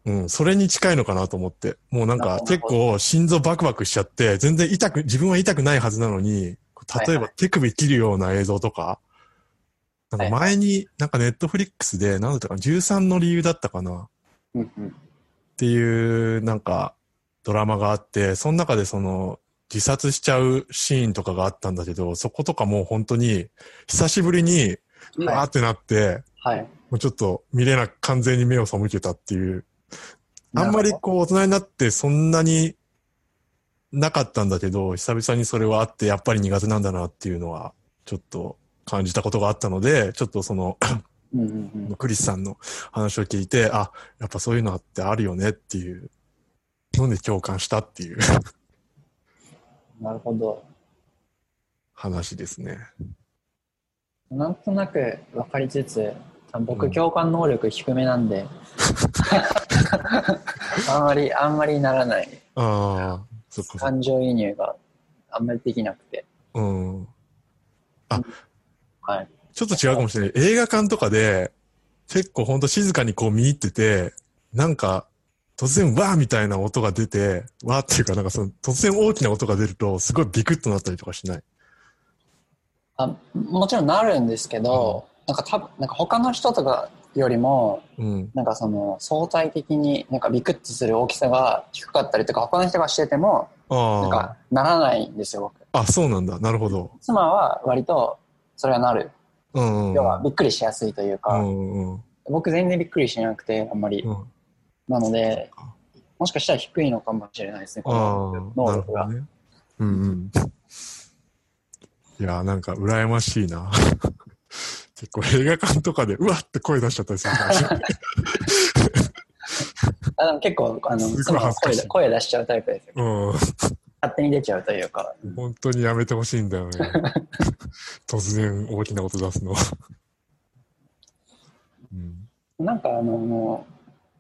Speaker 2: うん、それに近いのかなと思って。もうなんか結構心臓バクバクしちゃって、全然痛く、自分は痛くないはずなのに、例えば手首切るような映像とか、なんか前に、なんかネットフリックスで、なんだったかな、13の理由だったかな
Speaker 1: うんうん。
Speaker 2: っていう、なんか、ドラマがあって、その中でその、自殺しちゃうシーンとかがあったんだけど、そことかもう本当に、久しぶりに、うわーってなって、
Speaker 1: はい。
Speaker 2: もうちょっと見れなく、完全に目を背けたっていう。あんまりこう大人になってそんなになかったんだけど、久々にそれはあってやっぱり苦手なんだなっていうのはちょっと感じたことがあったので、ちょっとその
Speaker 1: うんうんうん。
Speaker 2: クリスさんの話を聞いて、あ、やっぱそういうのってあるよねっていうので共感したっていう
Speaker 1: なるほど。
Speaker 2: 話ですね。
Speaker 1: なんとなく分かりつつ、
Speaker 2: うん
Speaker 1: 僕共感能力低めなんで、あんまり、あんまりならない。
Speaker 2: ああ。
Speaker 1: 感情移入があんまりできなくて。
Speaker 2: うん。
Speaker 1: はい。
Speaker 2: ちょっと違うかもしれない。映画館とかで、結構ほんと静かにこう見入ってて、なんか、突然わーみたいな音が出て、わーっていうかなんかその、突然大きな音が出ると、すごいビクッとなったりとかしない？
Speaker 1: あもちろんなるんですけど、なんか多分、なんか他の人とかよりも、
Speaker 2: うん。
Speaker 1: なんかその相対的になんかビクッとする大きさが低かったりとか、他の人がしてても、なん
Speaker 2: あ
Speaker 1: かならないんですよ、僕。
Speaker 2: あ。あ、そうなんだ。なるほど。
Speaker 1: 妻は割とそれはなる。
Speaker 2: うん、うん。
Speaker 1: 要はびっくりしやすいという
Speaker 2: う
Speaker 1: か、
Speaker 2: んうんうん。
Speaker 1: 僕全然びっくりしなくて、あんまり。
Speaker 2: うん
Speaker 1: なので、もしかしたら低いのかもしれないですね、こ
Speaker 2: あ
Speaker 1: の
Speaker 2: あ、
Speaker 1: 能力が。
Speaker 2: ね。うんうん。いや、なんか羨ましいな。結構映画館とかで、うわって声出しちゃったりするかもしれない。
Speaker 1: あでも結構、あの、声で声出しちゃうタイプですよ。
Speaker 2: うん。
Speaker 1: 勝手に出ちゃうというか。
Speaker 2: 本当にやめてほしいんだよね。突然大きな音出すの。うん、
Speaker 1: なんかあの、も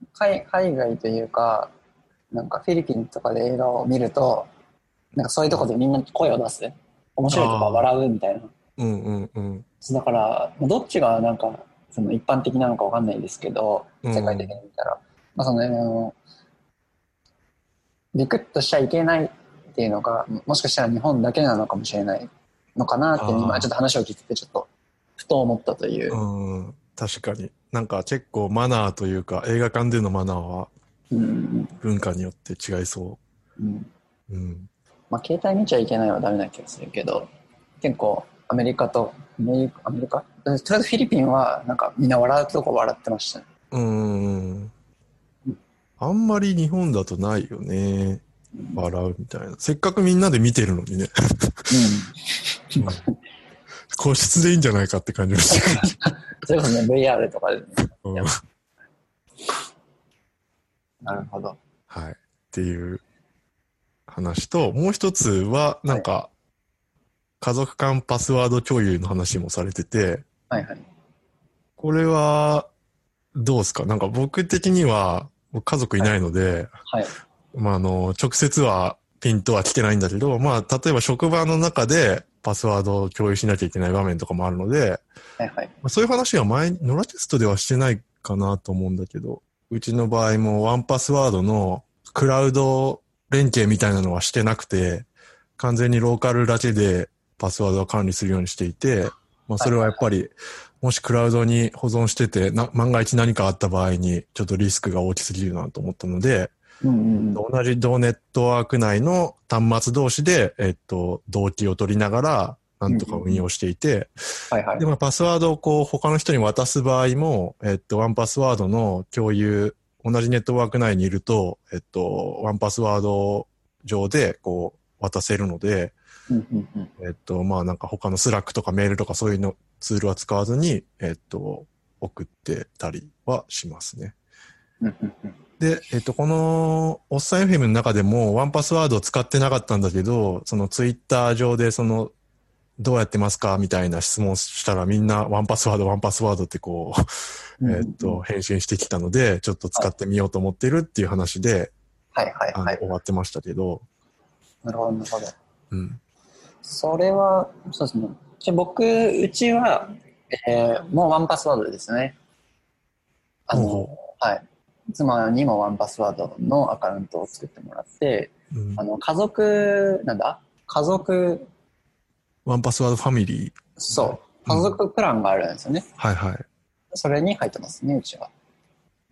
Speaker 1: う海海外というか、なんかフィリピンとかで映画を見ると、なんかそういうとこでみんな声を出す。面白いとか笑うみたいな。
Speaker 2: うんうんうん。
Speaker 1: だから、どっちがなんか、その一般的なのかわかんないですけど、
Speaker 2: うん
Speaker 1: 世界的に見たら。まあその、あの、ビクッとしちゃいけないっていうのが、もしかしたら日本だけなのかもしれないのかなって、今ちょっと話を聞いててちょっと、ふと思ったという。
Speaker 2: うん、確かに。なんか結構マナーというか、映画館でのマナーは
Speaker 1: うん。
Speaker 2: 文化によって違いそ
Speaker 1: うん。
Speaker 2: う。うん。
Speaker 1: まあ、携帯見ちゃいけないはダメな気がするけど、結構、アメリカと、アメリカ、アメリカ？とりあえずフィリピンは、なんかみんな笑うとこ笑ってましたね。
Speaker 2: うん。あんまり日本だとないよね。笑うみたいな。せっかくみんなで見てるのにね。個室でいいんじゃないかって感じがして。
Speaker 1: それこそね、VR とかでね。
Speaker 2: うん
Speaker 1: やなるほど。
Speaker 2: はい。っていう話と、もう一つは、なんか、家族間パスワード共有の話もされてて、
Speaker 1: はいはい。
Speaker 2: これは、どうですか？なんか僕的には、僕家族いないので、
Speaker 1: はい。
Speaker 2: まあ、あの、直接はピンとは来てないんだけど、まあ、例えば職場の中でパスワードを共有しなきゃいけない場面とかもあるので、
Speaker 1: はいはい。
Speaker 2: まあそういう話は前に、ノラテストではしてないかなと思うんだけど、うちの場合もワンパスワードのクラウド連携みたいなのはしてなくて、完全にローカルだけでパスワードを管理するようにしていて、まあそれはやっぱり、もしクラウドに保存してて、な万が一何かあった場合に、ちょっとリスクが大きすぎるなと思ったので、
Speaker 1: うんうんうん。
Speaker 2: 同じ同ネットワーク内の端末同士で、えっと、同期を取りながら、なんとか運用していて、
Speaker 1: はいはい
Speaker 2: で。もパスワードをこう他の人に渡す場合も、えっと、ワンパスワードの共有、同じネットワーク内にいると、えっと、ワンパスワード上でこう渡せるので、
Speaker 1: うんうんうん。
Speaker 2: えっと、まあなんか他の Slack とかメールとかそういうのツールは使わずに、えっと、送ってたりはしますね。
Speaker 1: うんうんうん。
Speaker 2: で、えっと、この、おっさん FM の中でも、1Password を使ってなかったんだけど、そのツイッター上で、その、どうやってますかみたいな質問したら、みんな1Password、1Password ってこう、えっと、返信してきたので、ちょっと使ってみようと思ってるっていう話で、
Speaker 1: はいはいはい。
Speaker 2: 終わってましたけど、
Speaker 1: なるほどなるほど。
Speaker 2: うん。
Speaker 1: それは、そうですね。じゃあ僕、うちは、えーもう1Password ですね。あの
Speaker 2: ほ、
Speaker 1: はい。妻にも1Password のアカウントを作ってもらって、
Speaker 2: うん
Speaker 1: あの、家族、なんだ？家族、
Speaker 2: 1Password Family。
Speaker 1: そう、家族プランがあるんですよね。
Speaker 2: はいはい。
Speaker 1: それに入ってますね、うちは。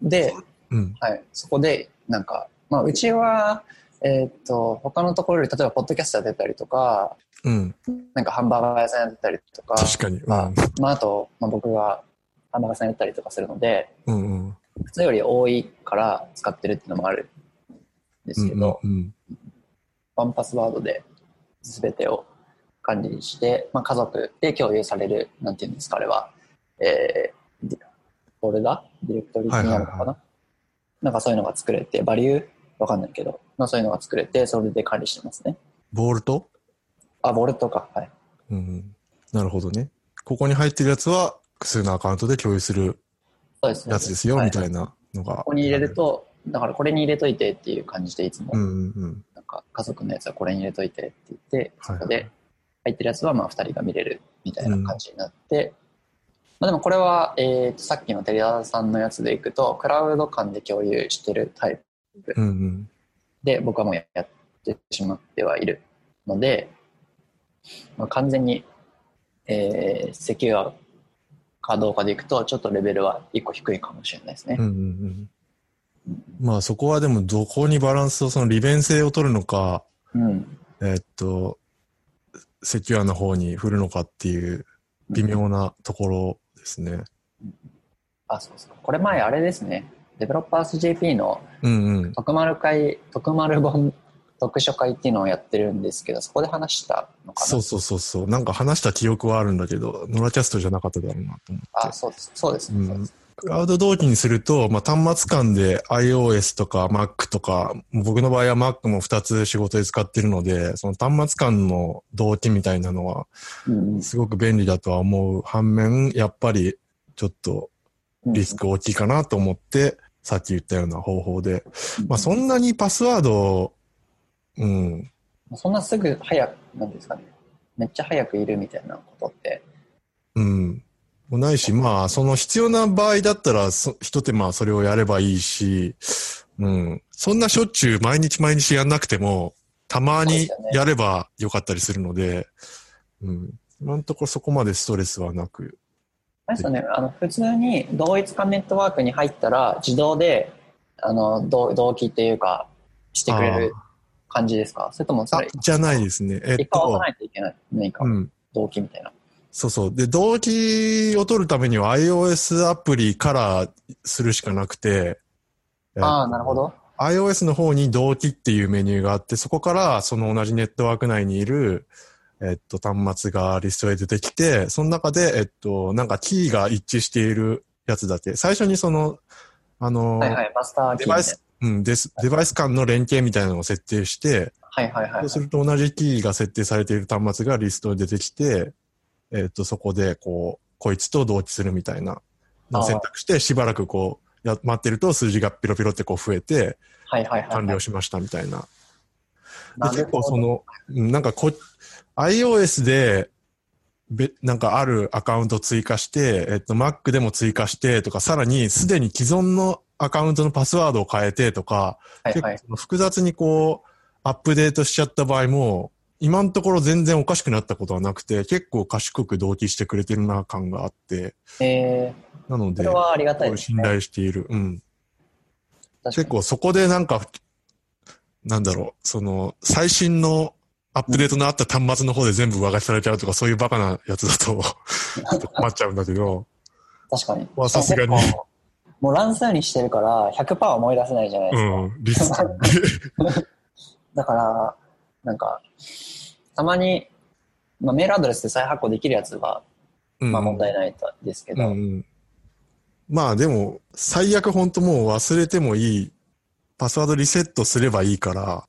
Speaker 1: で、
Speaker 2: うん。
Speaker 1: はい、そこで、なんか、まあ、うちは、えーっと、他のところより、例えば、ポッドキャストやってたりとか、
Speaker 2: うん。
Speaker 1: なんかハンバーガー屋さんやってたりとか、
Speaker 2: 確かに。
Speaker 1: まあ、まあ、あと、まあ、僕がハンバーガー屋さんやったりとかするので、
Speaker 2: うん。
Speaker 1: 普通より多いから使ってるっていうのもあるんですけど、
Speaker 2: うん。
Speaker 1: ワンパスワードで全てを管理して、まあ、家族で共有される、なんていうんですか、あれは、えーフォルダディレクトリになるのかな、
Speaker 2: はいはいは
Speaker 1: なんかそういうのが作れて、バリュー？わかんないけど、まあそういうのが作れて、それで管理してますね。
Speaker 2: ボールと？
Speaker 1: あ、ボルトか。はい。
Speaker 2: うん。なるほどね。ここに入ってるやつは複数のアカウントで共有する。やつですよ、
Speaker 1: はい
Speaker 2: みたいなのが。
Speaker 1: ここに入れると、だからこれに入れといてっていう感じでいつも、
Speaker 2: うんうんうん。
Speaker 1: なんか家族のやつはこれに入れといてって言って、
Speaker 2: はい
Speaker 1: そこで入ってるやつはまあ2人が見れるみたいな感じになって、まあ、でもこれは、えーとさっきのテリアさんのやつでいくと、クラウド間で共有してるタイプ
Speaker 2: うんうん。
Speaker 1: で僕はもうやってしまってはいるので、まあ、完全に、えーセキュアかどうかでいくと、ちょっとレベルは1個低いかもしれないですね。
Speaker 2: うんうんうん。まあそこはでもどこにバランスを、その利便性を取るのか、
Speaker 1: うん。
Speaker 2: えーっと、セキュアな方に振るのかっていう微妙なところですね。
Speaker 1: あ、そうそう。これ前あれですね。デベロッパース JP の
Speaker 2: うんうん。
Speaker 1: 徳丸会、徳丸本読書会っていうのをやってるんですけど、そこで話したのかな？
Speaker 2: そうそうそうそう。なんか話した記憶はあるんだけど、ノラキャストじゃなかっただろうなと思って。
Speaker 1: あ、そうです。そうです。
Speaker 2: うん
Speaker 1: そうです
Speaker 2: クラウド同期にすると、まあ、端末間で iOS とか Mac とか、僕の場合は Mac も2つ仕事で使ってるので、その端末間の同期みたいなのは
Speaker 1: うん
Speaker 2: すごく便利だとは思う反面、やっぱりちょっと
Speaker 1: うん
Speaker 2: リスク大きいかなと思って、さっき言ったような方法で。
Speaker 1: うん
Speaker 2: まあ、そんなにパスワード、うん、
Speaker 1: そんなすぐ早く、なんですかね。めっちゃ早くいるみたいなことって。
Speaker 2: うん。もないし、まあ、その必要な場合だったら、そ一手間それをやればいいし、うん。そんなしょっちゅう毎日毎日やんなくても、たまにやればよかったりするので、うん。今のところそこまでストレスはなく。
Speaker 1: あれですよね、あの普通に同一化ネットワークに入ったら、自動であの同同期っていうか、してくれる感じですか？それともそれ、、
Speaker 2: あじゃないですね。えっと
Speaker 1: な、いといけない。何か、
Speaker 2: うん。
Speaker 1: 同期みたいな。
Speaker 2: そうそう。で、動機を取るためには iOS アプリからするしかなくて、
Speaker 1: ああ、なるほど。
Speaker 2: iOS の方に同期っていうメニューがあって、そこからその同じネットワーク内にいる、えっと、端末がリストで出てきて、その中で、えっと、なんかキーが一致しているやつだけ。最初にその、あの、
Speaker 1: はいはい、マスターキー
Speaker 2: デバイス、うん、です。デバイス間の連携みたいなのを設定して、
Speaker 1: はいはいはいはい。
Speaker 2: そうすると同じキーが設定されている端末がリストで出てきて、えっ、と、そこで、こう、こいつと同期するみたいな選択して、しばらくこう、や、待ってると数字がピロピロってこう増えて、
Speaker 1: はいはいはいはい。
Speaker 2: 完了しましたみたいな。で結構その、うんなんかこ、iOS で、べ、なんかあるアカウント追加して、えっと、Mac でも追加してとか、さらにすでに既存のアカウントのパスワードを変えてとか、
Speaker 1: はいはい。
Speaker 2: 複雑にこう、アップデートしちゃった場合も、今のところ全然おかしくなったことはなくて、結構賢く同期してくれてるな感があって、
Speaker 1: えー、そ
Speaker 2: なので、
Speaker 1: れはありがたいですね。
Speaker 2: 信頼している。うん。結構そこでなんか、なんだろう、その、最新のアップデートのあった端末の方で全部上書きされちゃうとか、そういうバカなやつだと、困っちゃうんだけど、
Speaker 1: 確かに。
Speaker 2: まあさすがに
Speaker 1: もう乱数にしてるから100%思い出せないじゃないですか。
Speaker 2: うん。
Speaker 1: だから、なんか、たまに、まあ、メールアドレスで再発行できるやつは、
Speaker 2: うん
Speaker 1: まあ問題ないとですけど、
Speaker 2: うんうん。まあでも、最悪本当もう忘れてもいい、パスワードリセットすればいいから、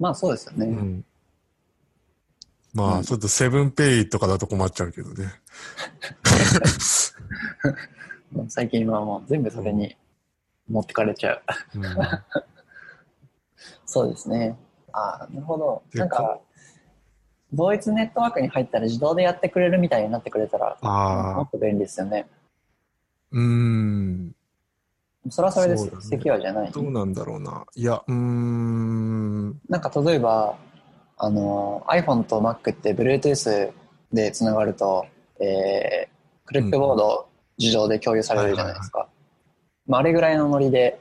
Speaker 1: まあそうですよね。
Speaker 2: うん。ま
Speaker 1: うん
Speaker 2: あ、ちょっとセブンペイとかだと困っちゃうけどね。
Speaker 1: 最近はもう全部それに持ってかれちゃう。
Speaker 2: うん
Speaker 1: そうですね。ああ、なるほど。
Speaker 2: で
Speaker 1: なんか、同一ネットワークに入ったら自動でやってくれるみたいになってくれたら、もっと便利ですよね。
Speaker 2: うーん。
Speaker 1: それはそれです
Speaker 2: ね
Speaker 1: セキュアじゃない。
Speaker 2: どうなんだろうな。いや、うーん。
Speaker 1: なんか例えば、あの、iPhone と Mac って Bluetooth でつながると、えー、クリップボード自動で共有されるじゃないですか。まあ、あれぐらいのノリで、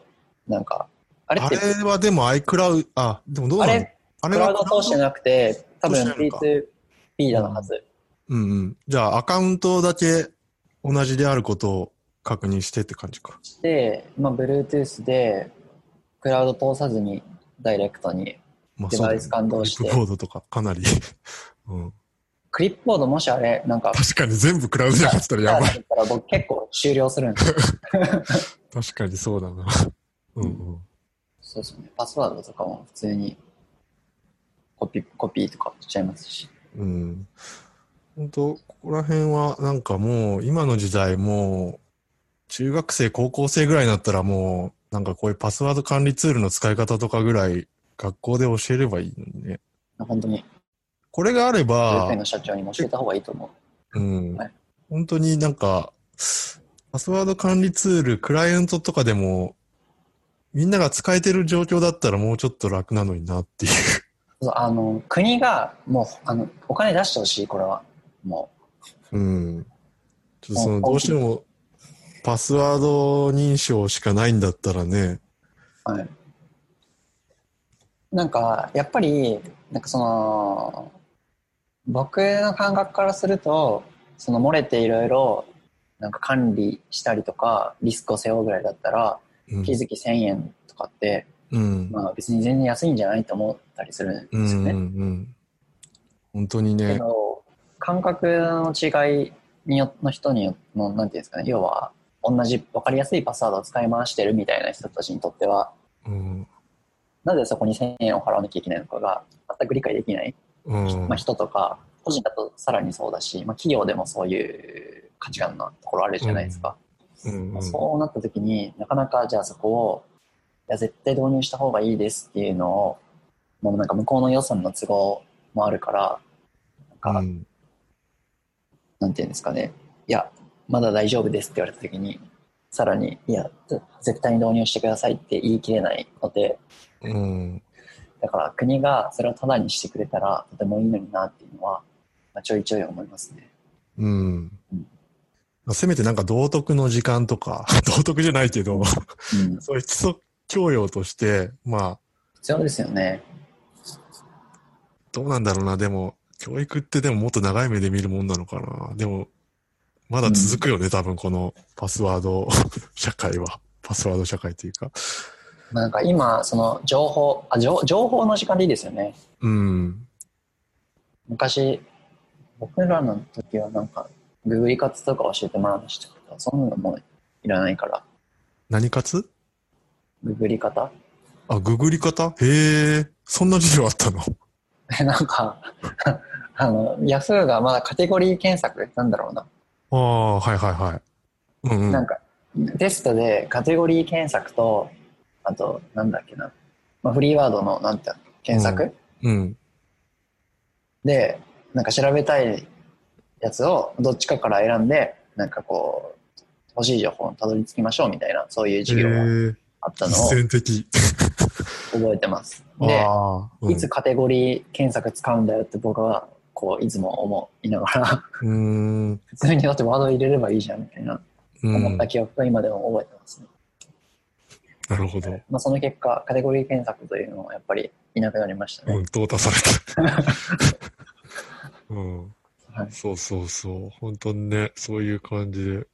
Speaker 1: なんか、あれっ
Speaker 2: あ
Speaker 1: て、
Speaker 2: れはでも iCloud、あ、でもどう
Speaker 1: あ
Speaker 2: なの？
Speaker 1: れ、クラウド通してなくて、多分
Speaker 2: 通してないのか
Speaker 1: P2P だのはず。
Speaker 2: うんうん。じゃあ、アカウントだけ同じであることを確認してって感じか。
Speaker 1: で、まあ、Bluetooth で、クラウド通さずに、ダイレクトに、
Speaker 2: まあ、
Speaker 1: デバイス間同士で
Speaker 2: クリップボードとかかなり。うん。
Speaker 1: クリップボードもしあれ、なんか、
Speaker 2: 確かに全部クラウドでやってたらやばい。
Speaker 1: 僕結構終了するんで。
Speaker 2: 確かにそうだな。うんうん。
Speaker 1: そうですね。パスワードとかも普通にコピー、コピーとかしちゃいますし。
Speaker 2: うん。本当ここら辺はなんかもう今の時代もう中学生、高校生ぐらいになったらもうなんかこういうパスワード管理ツールの使い方とかぐらい学校で教えればいいのにね。
Speaker 1: 本当に、
Speaker 2: これがあれば
Speaker 1: 園、の社長にも教えた方がいいと思う。
Speaker 2: うん
Speaker 1: はい。
Speaker 2: 本当になんか、パスワード管理ツール、クライアントとかでも、みんなが使えてる状況だったらもうちょっと楽なのになっていう。
Speaker 1: あの、国がもう、あの、お金出してほしい、これは。も
Speaker 2: うん。ちょっとその、
Speaker 1: うん
Speaker 2: どうしても、パスワード認証しかないんだったらね、
Speaker 1: う。はい。なんか、やっぱり、なんかその、僕の感覚からすると、その漏れていろいろ、なんか管理したりとか、リスクを背負うぐらいだったら、
Speaker 2: うん。
Speaker 1: 月々1000円とかって、
Speaker 2: うん。
Speaker 1: まあ別に全然安いんじゃないと思ったりするん
Speaker 2: うんうんう
Speaker 1: ですよね。
Speaker 2: ん。本当に
Speaker 1: け
Speaker 2: ね。
Speaker 1: ど、感覚の違いによの人によの、なんていうんですかね、要は、同じ分かりやすいパスワードを使い回してるみたいな人たちにとっては、
Speaker 2: うん。
Speaker 1: なぜそこに1000円を払わなきゃいけないのかが全く理解できない、
Speaker 2: うん
Speaker 1: まあ、。人とか、個人だとさらにそうだし、まあ、企業でもそういう価値観のところあるじゃないですか。
Speaker 2: うん
Speaker 1: まあそうなった時になかなかじゃあそこをいや絶対導入した方がいいですっていうのをもうなんか向こうの予算の都合もあるからなんか、
Speaker 2: うん
Speaker 1: なんていうんですかねいやまだ大丈夫ですって言われた時にさらにいや絶対に導入してくださいって言い切れないので
Speaker 2: うん。
Speaker 1: だから国がそれをタダにしてくれたらとてもいいのになっていうのは、まあ、ちょいちょい思いますね。
Speaker 2: うん
Speaker 1: うん。
Speaker 2: まあせめてなんか道徳の時間とか、道徳じゃないけど、
Speaker 1: うん、
Speaker 2: そういう基礎教養として、まあ、
Speaker 1: 必要ですよね。
Speaker 2: どうなんだろうな。でも、教育ってでももっと長い目で見るもんなのかな。でも、まだ続くよね、多分このパスワード社会は。パスワード社会っていうか。
Speaker 1: まあなんか今その情報あ情情報の時間でいいですよね。
Speaker 2: うん。
Speaker 1: 昔僕らの時はなんかググり方とか教えてもらいましたけどそんなのもういらないから
Speaker 2: 何活？
Speaker 1: ググり方
Speaker 2: あ、ググり方？へえ、そんな授業あったの？
Speaker 1: なんか あのヤフーがまだカテゴリー検索なんだろうな、
Speaker 2: ああ、はいはいはい。うんうん。
Speaker 1: なんかテストでカテゴリー検索とあとなんだっけな、まあ、フリーワードのなんて検索、
Speaker 2: うん。
Speaker 1: でなんか調べたいやつをどっちかから選んでなんかこう欲しい情報にたどり着きましょうみたいなそういう
Speaker 2: へ
Speaker 1: 授業が
Speaker 2: え、
Speaker 1: あったのを
Speaker 2: 実践的。
Speaker 1: 覚えてます。で、
Speaker 2: うん
Speaker 1: いつカテゴリー検索使うんだよって僕はこういつも思いながら
Speaker 2: うーん。
Speaker 1: 普通にだってワード入れればいいじゃんみたいな
Speaker 2: うん
Speaker 1: 思った。記憶が今でも覚えてますね。
Speaker 2: なるほど。
Speaker 1: まあ、その結果カテゴリー検索というのはやっぱりいなくなりましたね。
Speaker 2: うん、淘汰された。うん。
Speaker 1: はい
Speaker 2: そうそうそう。本当にね、そういう感じで。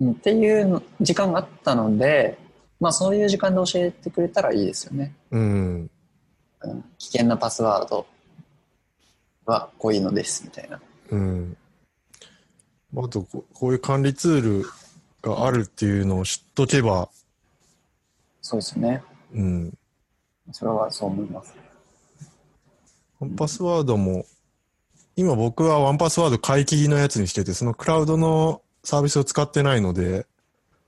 Speaker 1: うんっていう時間があったので、まあ、そういう時間で教えてくれたらいいですよね。
Speaker 2: うん。
Speaker 1: うん危険なパスワードはこういうのですみたいな。
Speaker 2: うん。あとこ、こういう管理ツールがあるっていうのを知っとけば、
Speaker 1: そうですよね。
Speaker 2: うん。
Speaker 1: それはそう思います。
Speaker 2: ワンパスワードも、今僕はワンパスワード買い切りのやつにしてて、そのクラウドのサービスを使ってないので、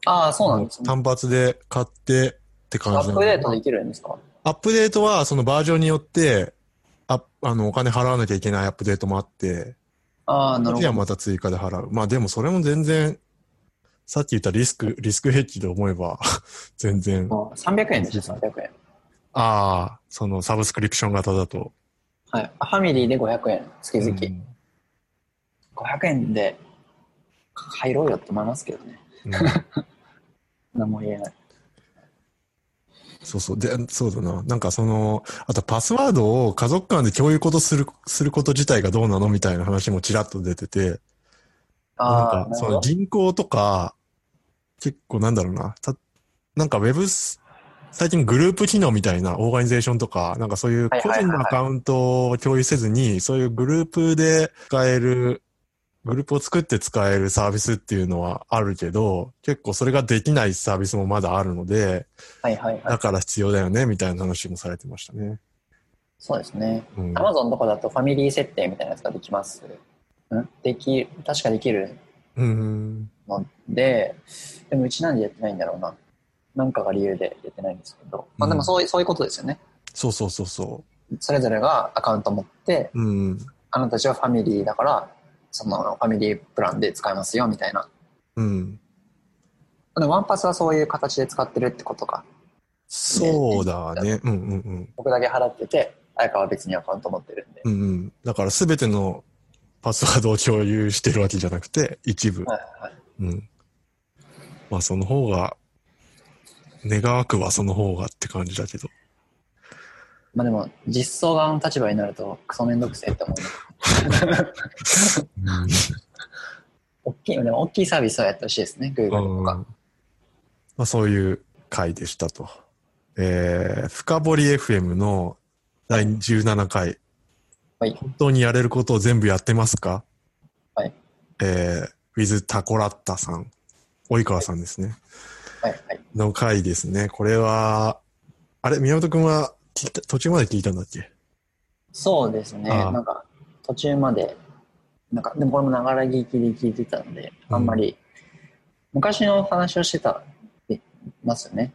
Speaker 1: ああ、そうなんですね。
Speaker 2: 単発で買ってって感
Speaker 1: ア
Speaker 2: じなので
Speaker 1: ップデートできるんですか？
Speaker 2: アップデートはそのバージョンによって、ああの、お金払わなきゃいけないアップデートもあって、
Speaker 1: ああ、なるほ
Speaker 2: 次は
Speaker 1: ど。
Speaker 2: また追加で払う。まあでもそれも全然、さっき言ったリスク、リスクヘッジで思えば、全然。
Speaker 1: あ300円でしょ、300円。
Speaker 2: ああ、そのサブスクリプション型だと。
Speaker 1: はい。ファミリーで500円、月々。
Speaker 2: うん
Speaker 1: 500円で入ろうよって思いますけどね。
Speaker 2: うん
Speaker 1: 何も言えない。
Speaker 2: そうそう。で、そうだな。なんかその、あとパスワードを家族間で共有ことする、すること自体がどうなのみたいな話もちらっと出てて、なんかその。銀行とか、結構なんだろうな。たなんかウェブス最近グループ機能みたいなオーガニゼーションとか、なんかそういう個人のアカウントを共有せずに、そういうグループで使える、グループを作って使えるサービスっていうのはあるけど、結構それができないサービスもまだあるので、
Speaker 1: はいはいはい。
Speaker 2: だから必要だよね、みたいな話もされてましたね。
Speaker 1: そうですね。
Speaker 2: うん
Speaker 1: ア。マゾンとかだとファミリー設定みたいなやつができます。ん？でき、確かできる
Speaker 2: うん。
Speaker 1: ので、でもうちなんでやってないんだろうな。なんかが理由でやってないんですけど。まあでもそういう、そういうことですよね。
Speaker 2: そうそうそうそ
Speaker 1: それぞれがアカウント持って、
Speaker 2: う。うん。
Speaker 1: あなたたちはファミリーだから、そのファミリープランで使えますよみたいな。
Speaker 2: うん。
Speaker 1: でワンパスはそういう形で使ってるってことか。
Speaker 2: そうだね。うんうんうん。
Speaker 1: 僕だけ払ってて、綾川は別にアカウント持ってるんで。
Speaker 2: うんうん。だからすべてのパスワードを共有してるわけじゃなくて、一部。
Speaker 1: はいはい。
Speaker 2: うん。まあその方が、願わくはその方がって感じだけど。
Speaker 1: まあでも、実装側の立場になると、クソめんどくせえって思う。
Speaker 2: うん。
Speaker 1: 大きい、でも大きいサービスはやってほしいですね、Google とか。
Speaker 2: まあそういう回でしたと。えー、深掘り FM の第17回。
Speaker 1: はい
Speaker 2: 本当にやれることを全部やってますか？
Speaker 1: はい。
Speaker 2: えー、with タコラッタさん。及川さんですね。
Speaker 1: はいはい。
Speaker 2: の回ですね。これは、あれ、宮本くんは聞いた途中まで聞いたんだっけ？
Speaker 1: そうですね。なんか、途中まで、なんか、でもこれもながら聞きで聞いてたので、あんまり、昔の話をしてた、いますよね。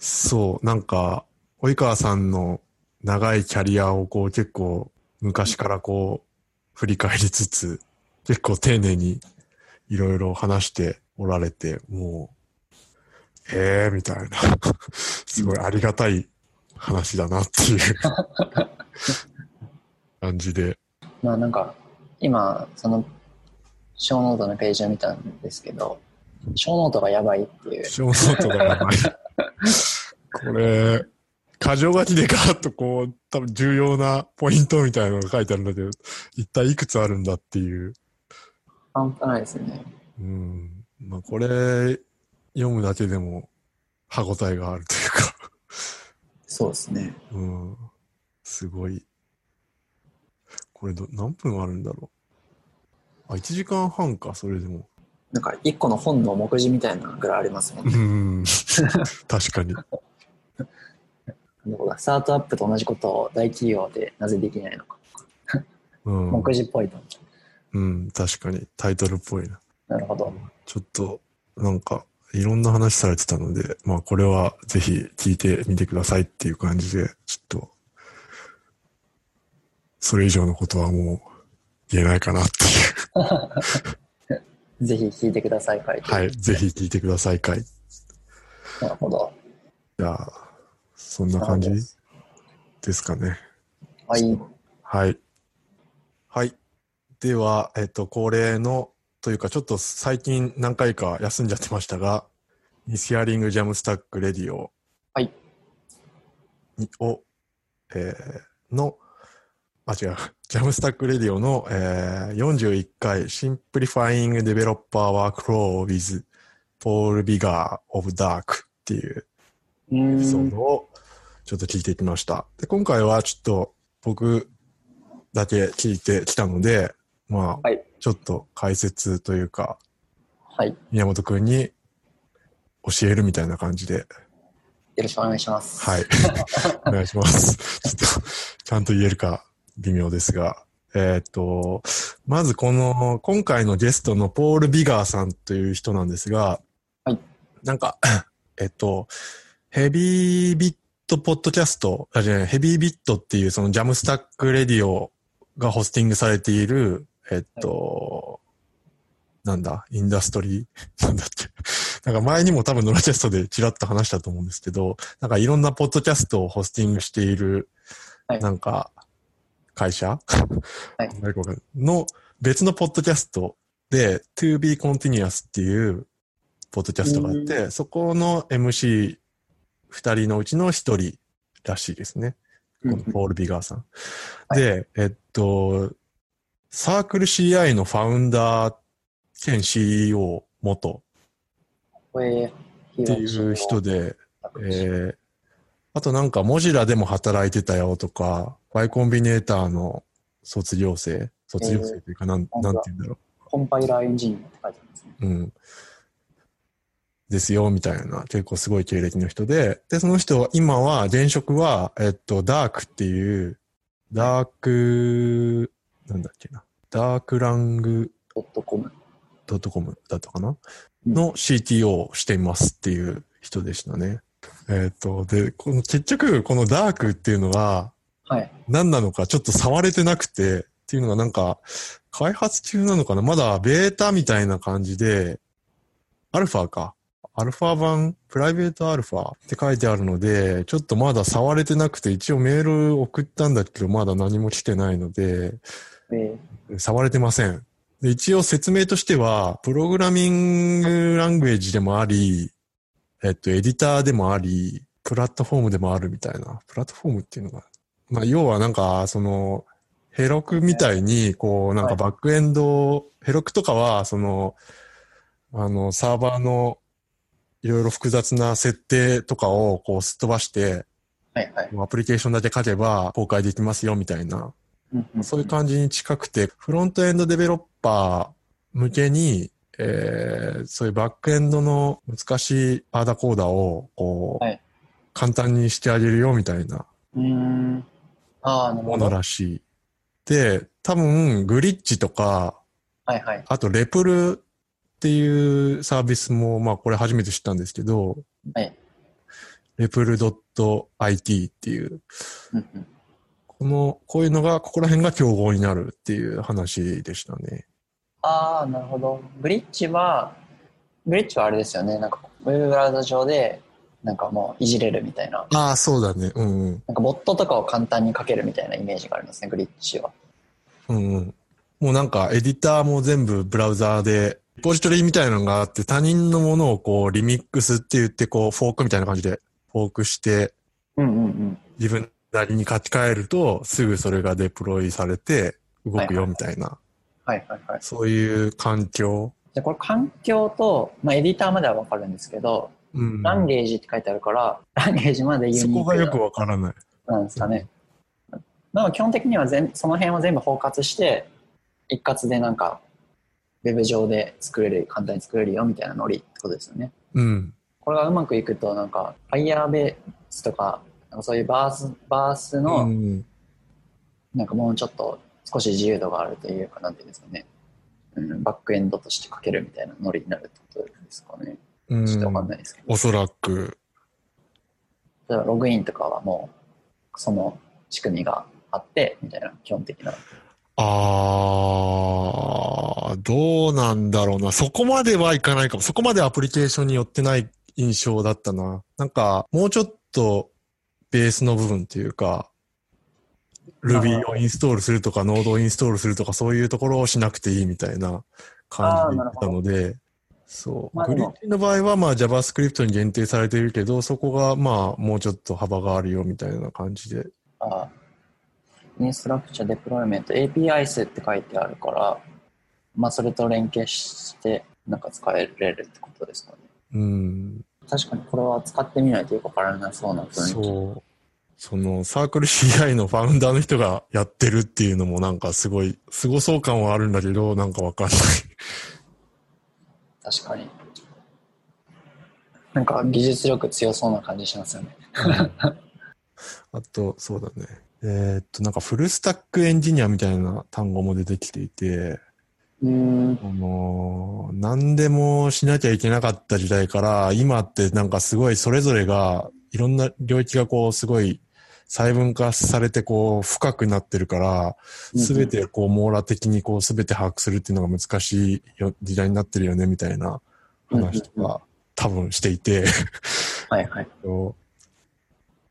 Speaker 2: そう、なんか、及川さんの長いキャリアをこう結構昔からこう振り返りつつ、結構丁寧にいろいろ話しておられて、もう、へえ、みたいな、すごいありがたい話だなっていう 感じで。
Speaker 1: まあなんか、今、その、ショーノートのページを見たんですけど、ショーノートがやばいっていう。
Speaker 2: ショーノートがやばい。これ、箇条書きでガーッとこう、多分重要なポイントみたいなのが書いてあるんだけど、一体いくつあるんだっていう。
Speaker 1: 半端ないですね。
Speaker 2: うん。まあこれ、読むだけでも歯応えがあるというか、
Speaker 1: そうですね。
Speaker 2: うん。すごい。これど、何分あるんだろう。あ、1時間半か、それでも。
Speaker 1: なんか、一個の本の目次みたいなのぐらいありますもん
Speaker 2: う
Speaker 1: ね。
Speaker 2: ん。確かに。
Speaker 1: スタートアップと同じことを大企業でなぜできないのか。
Speaker 2: うん。
Speaker 1: 目次っぽいと思
Speaker 2: うん、確かに。タイトルっぽいな。
Speaker 1: う。なるほど。
Speaker 2: ちょっと、なんか、いろんな話されてたので、まあこれはぜひ聞いてみてくださいっていう感じで、ちょっと、それ以上のことはもう言えないかなっていう。
Speaker 1: ぜひ聞いてください、書いて。
Speaker 2: はい。ぜひ聞いてください、かい。
Speaker 1: なるほど。
Speaker 2: じゃあ、そんな感じ
Speaker 1: です
Speaker 2: かね。
Speaker 1: はい。
Speaker 2: はい。はい。では、えっと、恒例の、というか、ちょっと最近何回か休んじゃってましたが、ミスヒアリングジャムスタックレディオ。
Speaker 1: はい。
Speaker 2: にを、えーの、あ、違う、 JAMstack Radio の、えー、41回、Simplifying Developer Workflow with Paul Biggar of Dark っていう
Speaker 1: う
Speaker 2: エピソ
Speaker 1: ー
Speaker 2: ドをちょっと聞いてきました。で、今回はちょっと僕だけ聞いてきたので、まあ、
Speaker 1: はい
Speaker 2: ちょっと解説というか、
Speaker 1: はい。
Speaker 2: 宮本くんに教えるみたいな感じで、
Speaker 1: よろしくお願いします。
Speaker 2: はい。お願いします。ちょっと、ちゃんと言えるか微妙ですが、えーっと、まずこの、今回のゲストのポール・ビガーさんという人なんですが、
Speaker 1: はい。
Speaker 2: なんか、えっと、 Heavybit ポッドキャスト、あ、じゃない、 Heavybit っていうその JAMstack Radio がホスティングされている、えっと、なんだ、インダストリー？なんだっけ？なんか前にも多分ノラキャストでちらっと話したと思うんですけど、なんかいろんなポッドキャストをホスティングしている、
Speaker 1: はい。
Speaker 2: なんか、会社？
Speaker 1: は い。
Speaker 2: の別のポッドキャストで、To Be Continuous っていうポッドキャストがあって、そこの MC 二人のうちの一人らしいですね。このポール・ビガーさん。
Speaker 1: はい
Speaker 2: で、えっと、サークル CI のファウンダー兼 CEO 元っていう人で、えーあとなんか、モジラでも働いてたよとか、Y コンビネーターの卒業生卒業生というか、なん、
Speaker 1: えー
Speaker 2: なんて言うんだろ
Speaker 1: コンパイラーエンジニアって書いてありますね。
Speaker 2: う。うん。ですよ、みたいな、結構すごい経歴の人で、で、その人は、今は、現職は、えっと、ダークっていう、ダーク、なんだっけな、ダークラング
Speaker 1: ドットコム。
Speaker 2: ドットコムだったかな、
Speaker 1: うん
Speaker 2: の CTO をしていますっていう人でしたね。えっ、と、で、この結局、このダークっていうのが
Speaker 1: はい。
Speaker 2: 何なのかちょっと触れてなくて、っていうのがなんか、開発中なのかな？まだベータみたいな感じで、アルファか。アルファ版、プライベートアルファって書いてあるので、ちょっとまだ触れてなくて、一応メール送ったんだけど、まだ何も来てないので、
Speaker 1: え
Speaker 2: 触れてません。で一応説明としては、プログラミングラングエージでもあり、えっと、エディターでもあり、プラットフォームでもあるみたいな。プラットフォームっていうのが、まあ、要はなんか、その、ヘロクみたいに、こう、なんかバックエンド、ヘロクとかは、その、あの、サーバーのいろいろ複雑な設定とかをこうすっ飛ばして、
Speaker 1: はいはい。
Speaker 2: アプリケーションだけ書けば公開できますよみたいな
Speaker 1: うんうん
Speaker 2: そういう感じに近くて、フロントエンドデベロッパー向けに、えーそういうバックエンドの難しいアーダコーダを、こう、
Speaker 1: はい
Speaker 2: 簡単にしてあげるよみたいな
Speaker 1: うーん。ああ、なる
Speaker 2: もの。らしい。で、多分、グリッチとか、
Speaker 1: はいはい。
Speaker 2: あと、レプルっていうサービスも、まあ、これ初めて知ったんですけど、
Speaker 1: はい。
Speaker 2: レプル .it っていう、
Speaker 1: うんうん。
Speaker 2: この、こういうのが、ここら辺が競合になるっていう話でしたね。
Speaker 1: ああ、なるほど。ブリッジは、ブリッジはあれですよね。なんか、ウェブブラウザ上で、なんかもういじれるみたいな。
Speaker 2: ああ、そうだね。うんうん。
Speaker 1: なんかボットとかを簡単に書けるみたいなイメージがありますね、ブリッジは。
Speaker 2: うんうん。もうなんかエディターも全部ブラウザーで、リポジトリみたいなのがあって他人のものをこうリミックスって言ってこうフォークみたいな感じでフォークして。自分なりに書き換えるとすぐそれがデプロイされて動くよみたいな、
Speaker 1: はいはいはい。
Speaker 2: そういう環境。
Speaker 1: じゃあこれ環境と、まあエディターまではわかるんですけど、
Speaker 2: うん。
Speaker 1: ランゲージって書いてあるから、ランゲージまでユ
Speaker 2: そ
Speaker 1: ニーク
Speaker 2: こがよくわからない。
Speaker 1: なんですかね。まあ基本的には全その辺を全部包括して、一括でなんか、ウェブ上で作れる、簡単に作れるよみたいなノリってことですよね。
Speaker 2: うん。
Speaker 1: これがうまくいくと、なんか、Firebase とか、なんかそういうバース、バース
Speaker 2: う
Speaker 1: の、
Speaker 2: ん。
Speaker 1: なんかもうちょっと少し自由度があるというか、なんていうんですかね。うん、バックエンドとして書けるみたいなノリになるってことですかね。
Speaker 2: うん
Speaker 1: ちょっとわかんないですけど。
Speaker 2: おそらく。
Speaker 1: ログインとかはもう、その仕組みがあって、みたいな基本的な。
Speaker 2: あー、どうなんだろうな。そこまではいかないかも。そこまでアプリケーションによってない印象だったな。なんか、もうちょっとベースの部分っていうか、Ruby をインストールするとか、Node をインストールするとか、そういうところをしなくていいみたいな感じだったので、そう。グリッチの場合は、まあ JavaScript に限定されているけど、そこがまあもうちょっと幅があるよみたいな感じで。
Speaker 1: あインストラクチャーデプロイメント APIs って書いてあるから、まあそれと連携してなんか使えれるってことですかね。
Speaker 2: うん。
Speaker 1: 確かにこれは使ってみないとよくわからなそうな雰囲気。
Speaker 2: そう。そのサークル CI のファウンダーの人がやってるっていうのもなんかすごい、すごそう感はあるんだけど、なんかわかんない。
Speaker 1: 確かに。なんか技術力強そうな感じしますよね。
Speaker 2: あと、そうだね。えーっと、なんかフルスタックエンジニアみたいな単語も出てきていて、
Speaker 1: うーん。
Speaker 2: あのー何でもしなきゃいけなかった時代から、今ってなんかすごいそれぞれが、いろんな領域がこうすごい細分化されてこう深くなってるから、すべてこう網羅的にこうすべて把握するっていうのが難しいよ時代になってるよねみたいな話とか多分していて、
Speaker 1: はいはい。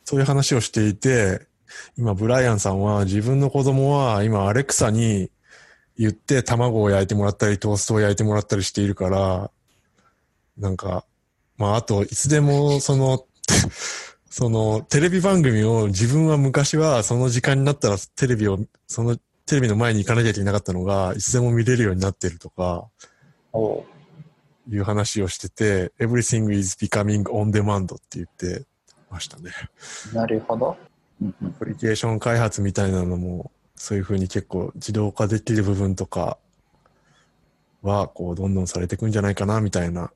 Speaker 2: そういう話をしていて、今ブライアンさんは自分の子供は今アレクサに言って卵を焼いてもらったりトーストを焼いてもらったりしているから、なんか、まああといつでもその、そのテレビ番組を自分は昔はその時間になったらテレビを、そのテレビの前に行かなきゃいけなかったのがいつでも見れるようになってるとかいう話をしてて、everything is becoming on demand って言って、ましたね。
Speaker 1: なるほど。
Speaker 2: アプリケーション開発みたいなのも、そういうふうに結構自動化できる部分とかは、こう、どんどんされていくんじゃないかな、みたいな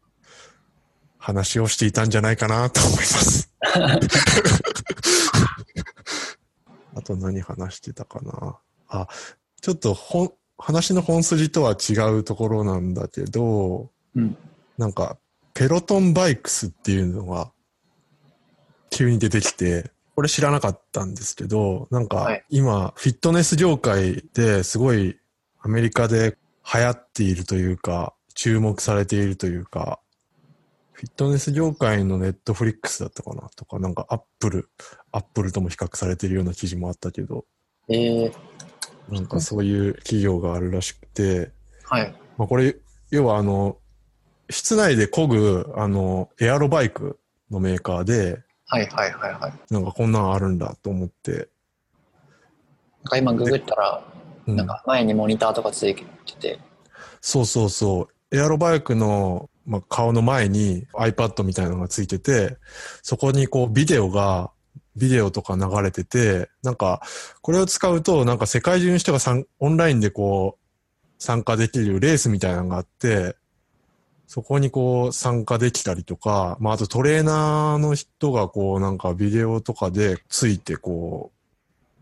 Speaker 2: 話をしていたんじゃないかなと思います。あと何話してたかな。あ、ちょっと本、話の本筋とは違うところなんだけど、
Speaker 1: うん。
Speaker 2: なんか、ペロトンバイクスっていうのが、急に出てきて、これ知らなかったんですけど、なんか
Speaker 1: はい、
Speaker 2: 今、フィットネス業界ですごいアメリカで流行っているというか、注目されているというか、フィットネス業界のネットフリックスだったかなとか、なんかアップル、アップルとも比較されているような記事もあったけど、
Speaker 1: ええ
Speaker 2: なんかそういう企業があるらしくて、
Speaker 1: はい。
Speaker 2: まあこれ、要はあの、室内で漕ぐ、あの、エアロバイクのメーカーで、
Speaker 1: はいはいはいはい。
Speaker 2: なんかこんなんあるんだと思って、
Speaker 1: なんか今ググったら、
Speaker 2: うん。
Speaker 1: なんか前にモニターとかついてて、
Speaker 2: そうそうそう、エアロバイクの、まあ、顔の前に iPad みたいなのがついてて、そこにこうビデオが、ビデオとか流れてて、なんか、これを使うと、なんか世界中の人がさんオンラインでこう、参加できるレースみたいなのがあって、そこにこう参加できたりとか、まああとトレーナーの人がこうなんかビデオとかでついてこ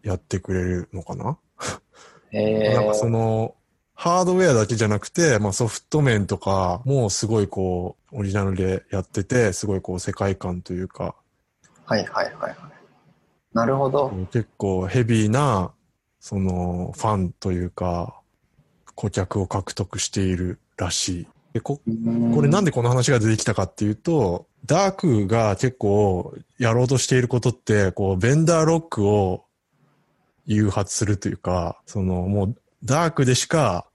Speaker 2: うやってくれるのかな？
Speaker 1: ええ
Speaker 2: なんかその、ハードウェアだけじゃなくて、まあソフト面とかもすごいこう、オリジナルでやってて、すごいこう世界観というか、
Speaker 1: はいはいはいはい。なるほど。
Speaker 2: 結構ヘビーな、その、ファンというか、顧客を獲得しているらしい。でここれなん
Speaker 1: で
Speaker 2: でこの話が出てきたかっていうと、ダークが結構やろうとしていることって、こう、ベンダーロックを誘発するというか、その、もう、ダークでしか、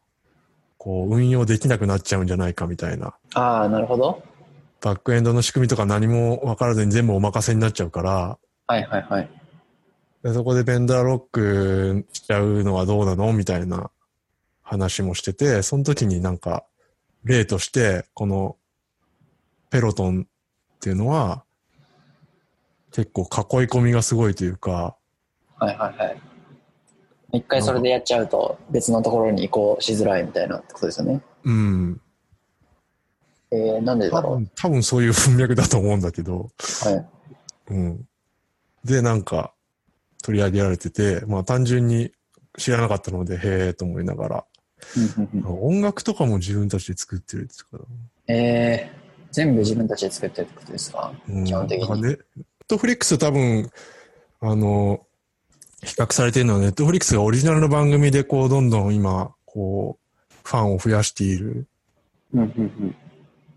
Speaker 2: こう、運用できなくなっちゃうんじゃないかみたいな。
Speaker 1: ああ、なるほど。
Speaker 2: バックエンドの仕組みとか何も分からずに全部お任せになっちゃうから、
Speaker 1: はいはいはい。
Speaker 2: でそこでベンダーロックしちゃうのはどうなのみたいな話もしてて、その時になんか、例として、この、ペロトンっていうのは、結構囲い込みがすごいというか、
Speaker 1: はいはいはい。一回それでやっちゃうと別のところに移行しづらいみたいなってことですよね。
Speaker 2: うん。
Speaker 1: えー、なんでだろ
Speaker 2: 多分、多分そういう 文脈だと思うんだけど、
Speaker 1: う。はい。
Speaker 2: うん。で、なんか、取り上げられてて、まあ単純に知らなかったので、へえと思いながら、音楽とかも自分たちで作ってるんですから、
Speaker 1: えー、全部自分たちで作ってるってことですか？
Speaker 2: うん、
Speaker 1: 基本的に
Speaker 2: ネットフリックス多分、あの、比較されているのは、ネットフリックスがオリジナルの番組で、こう、どんどん今、こう、ファンを増やしている。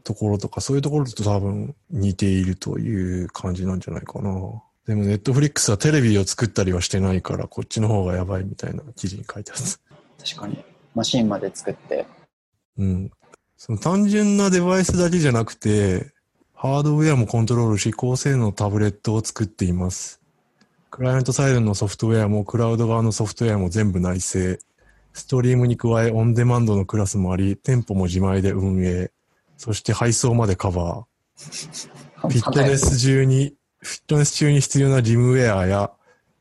Speaker 2: ところとか、そういうところと多分似ているという感じなんじゃないかな。でも、ネットフリックスはテレビを作ったりはしてないから、こっちの方がやばいみたいな記事に書いてある。
Speaker 1: 確かに。マシンまで作って。
Speaker 2: うん。その単純なデバイスだけじゃなくて、ハードウェアもコントロールし、高性能のタブレットを作っています。クライアントサイドのソフトウェアもクラウド側のソフトウェアも全部内製。ストリームに加えオンデマンドのクラスもあり、店舗も自前で運営。そして配送までカバー。フィットネス中に、フィットネス中に必要なジムウェアや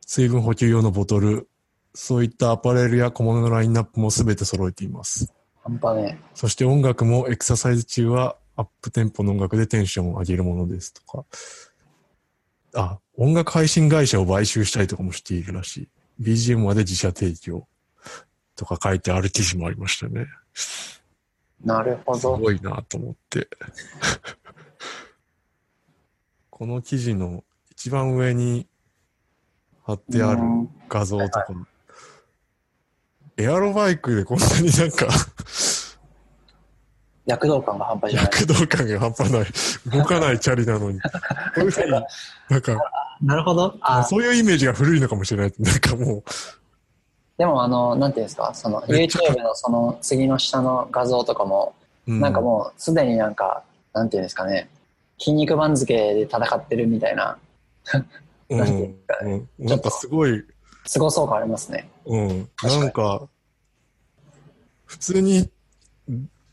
Speaker 2: 水分補給用のボトル、そういったアパレルや小物のラインナップも全て揃えています。
Speaker 1: 半端ね
Speaker 2: そして音楽もエクササイズ中はアップテンポの音楽でテンションを上げるものですとか。あ、音楽配信会社を買収したりとかもしているらしい。BGM まで自社提供とか書いてある記事もありましたね。
Speaker 1: なるほ
Speaker 2: す
Speaker 1: ど。
Speaker 2: ごいなと思って。この記事の一番上に貼ってある
Speaker 1: うん
Speaker 2: 画像とか、エアロバイクでこんなになんか
Speaker 1: 躍動感が半端じゃない。
Speaker 2: 躍動感が半端ない。動かないチャリなのに。こういうふうに、なんか、
Speaker 1: なるほど。あ
Speaker 2: そういうイメージが古いのかもしれない。なんかも
Speaker 1: でもあの、なんていうんですか、その YouTube のその次の下の画像とかも、
Speaker 2: う、う
Speaker 1: なんかもうすでになんか、なんていうんですかね、筋肉番付で戦ってるみたいな、
Speaker 2: うん、
Speaker 1: なんていうか
Speaker 2: うん、なんかすごい、
Speaker 1: 凄そう感ありますね。
Speaker 2: うん、なんか、普通に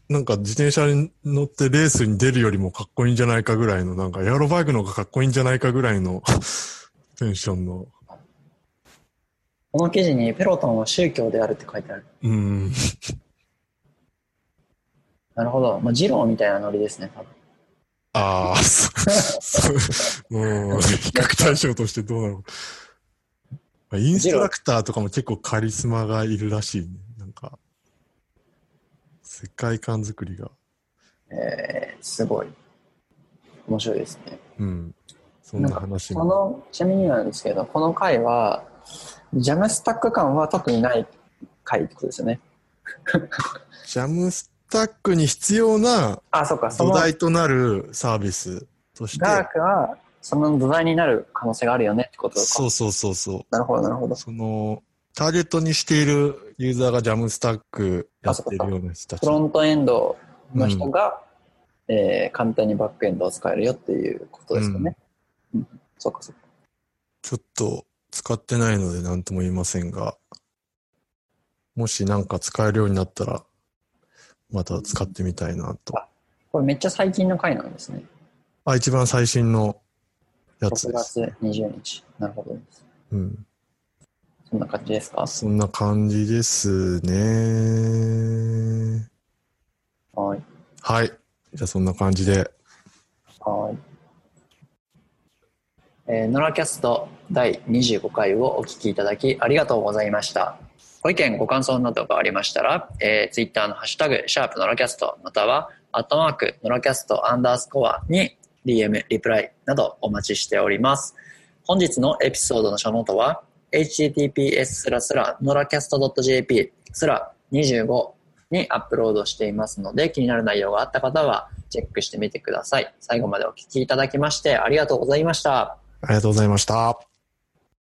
Speaker 2: なんか自転車に乗ってレースに出るよりもかっこいいんじゃないかぐらいの、なんかエアロバイクの方がかっこいいんじゃないかぐらいの テンションの。
Speaker 1: この記事にペロトンは宗教であるって書いてある。
Speaker 2: うん。
Speaker 1: なるほど。まあ、ジローみたいなノリですね、多分。
Speaker 2: ああ、そう、そ う、もう、比較対象としてどうなのか。まあインストラクターとかも結構カリスマがいるらしいね。なんか、世界観作りが。
Speaker 1: えー、すごい。面白いですね。
Speaker 2: うん。そんな話
Speaker 1: こ
Speaker 2: も。
Speaker 1: の、ちなみになんですけど、この回は、ジャムスタック感は特にない回ってことですよね。
Speaker 2: ジャムスタックに必要な
Speaker 1: あ、そうか、そ
Speaker 2: 土
Speaker 1: の
Speaker 2: 台となるサービスとして、
Speaker 1: ダークは、その土台になる可能性があるよねってことか。
Speaker 2: そうそうそうそう。
Speaker 1: なるほど、なるほど。
Speaker 2: その、ターゲットにしているユーザーがジャムスタックやってるような人たち。
Speaker 1: フロントエンドの人が、えー簡単にバックエンドを使えるよっていうことですよね。うんそうか、そうか。
Speaker 2: ちょっと使ってないので何とも言いませんが、もしなんか使えるようになったら、また使ってみたいなと。
Speaker 1: これめっちゃ最近の回なんですね。
Speaker 2: あ、一番最新のやつ
Speaker 1: 6
Speaker 2: です。
Speaker 1: 月20日。なるほどです。
Speaker 2: うん。
Speaker 1: そんな感じですか？
Speaker 2: そんな感じですね。
Speaker 1: はい。
Speaker 2: はい。じゃあそんな感じで。
Speaker 1: はい。えー、ノラキャスト第25回をお聞きいただきありがとうございました。ご意見、ご感想などがありましたら、えー、ツイッターのハッシュタグ、シャープノラキャスト、または、アットマーク、ノラキャストアンダースコアに DM、リプライなどお待ちしております。本日のエピソードのショーノートは、https スラスラノラキャスト .jp スラ25にアップロードしていますので、気になる内容があった方はチェックしてみてください。最後までお聞きいただきましてありがとうございました。
Speaker 2: ありがとうございました。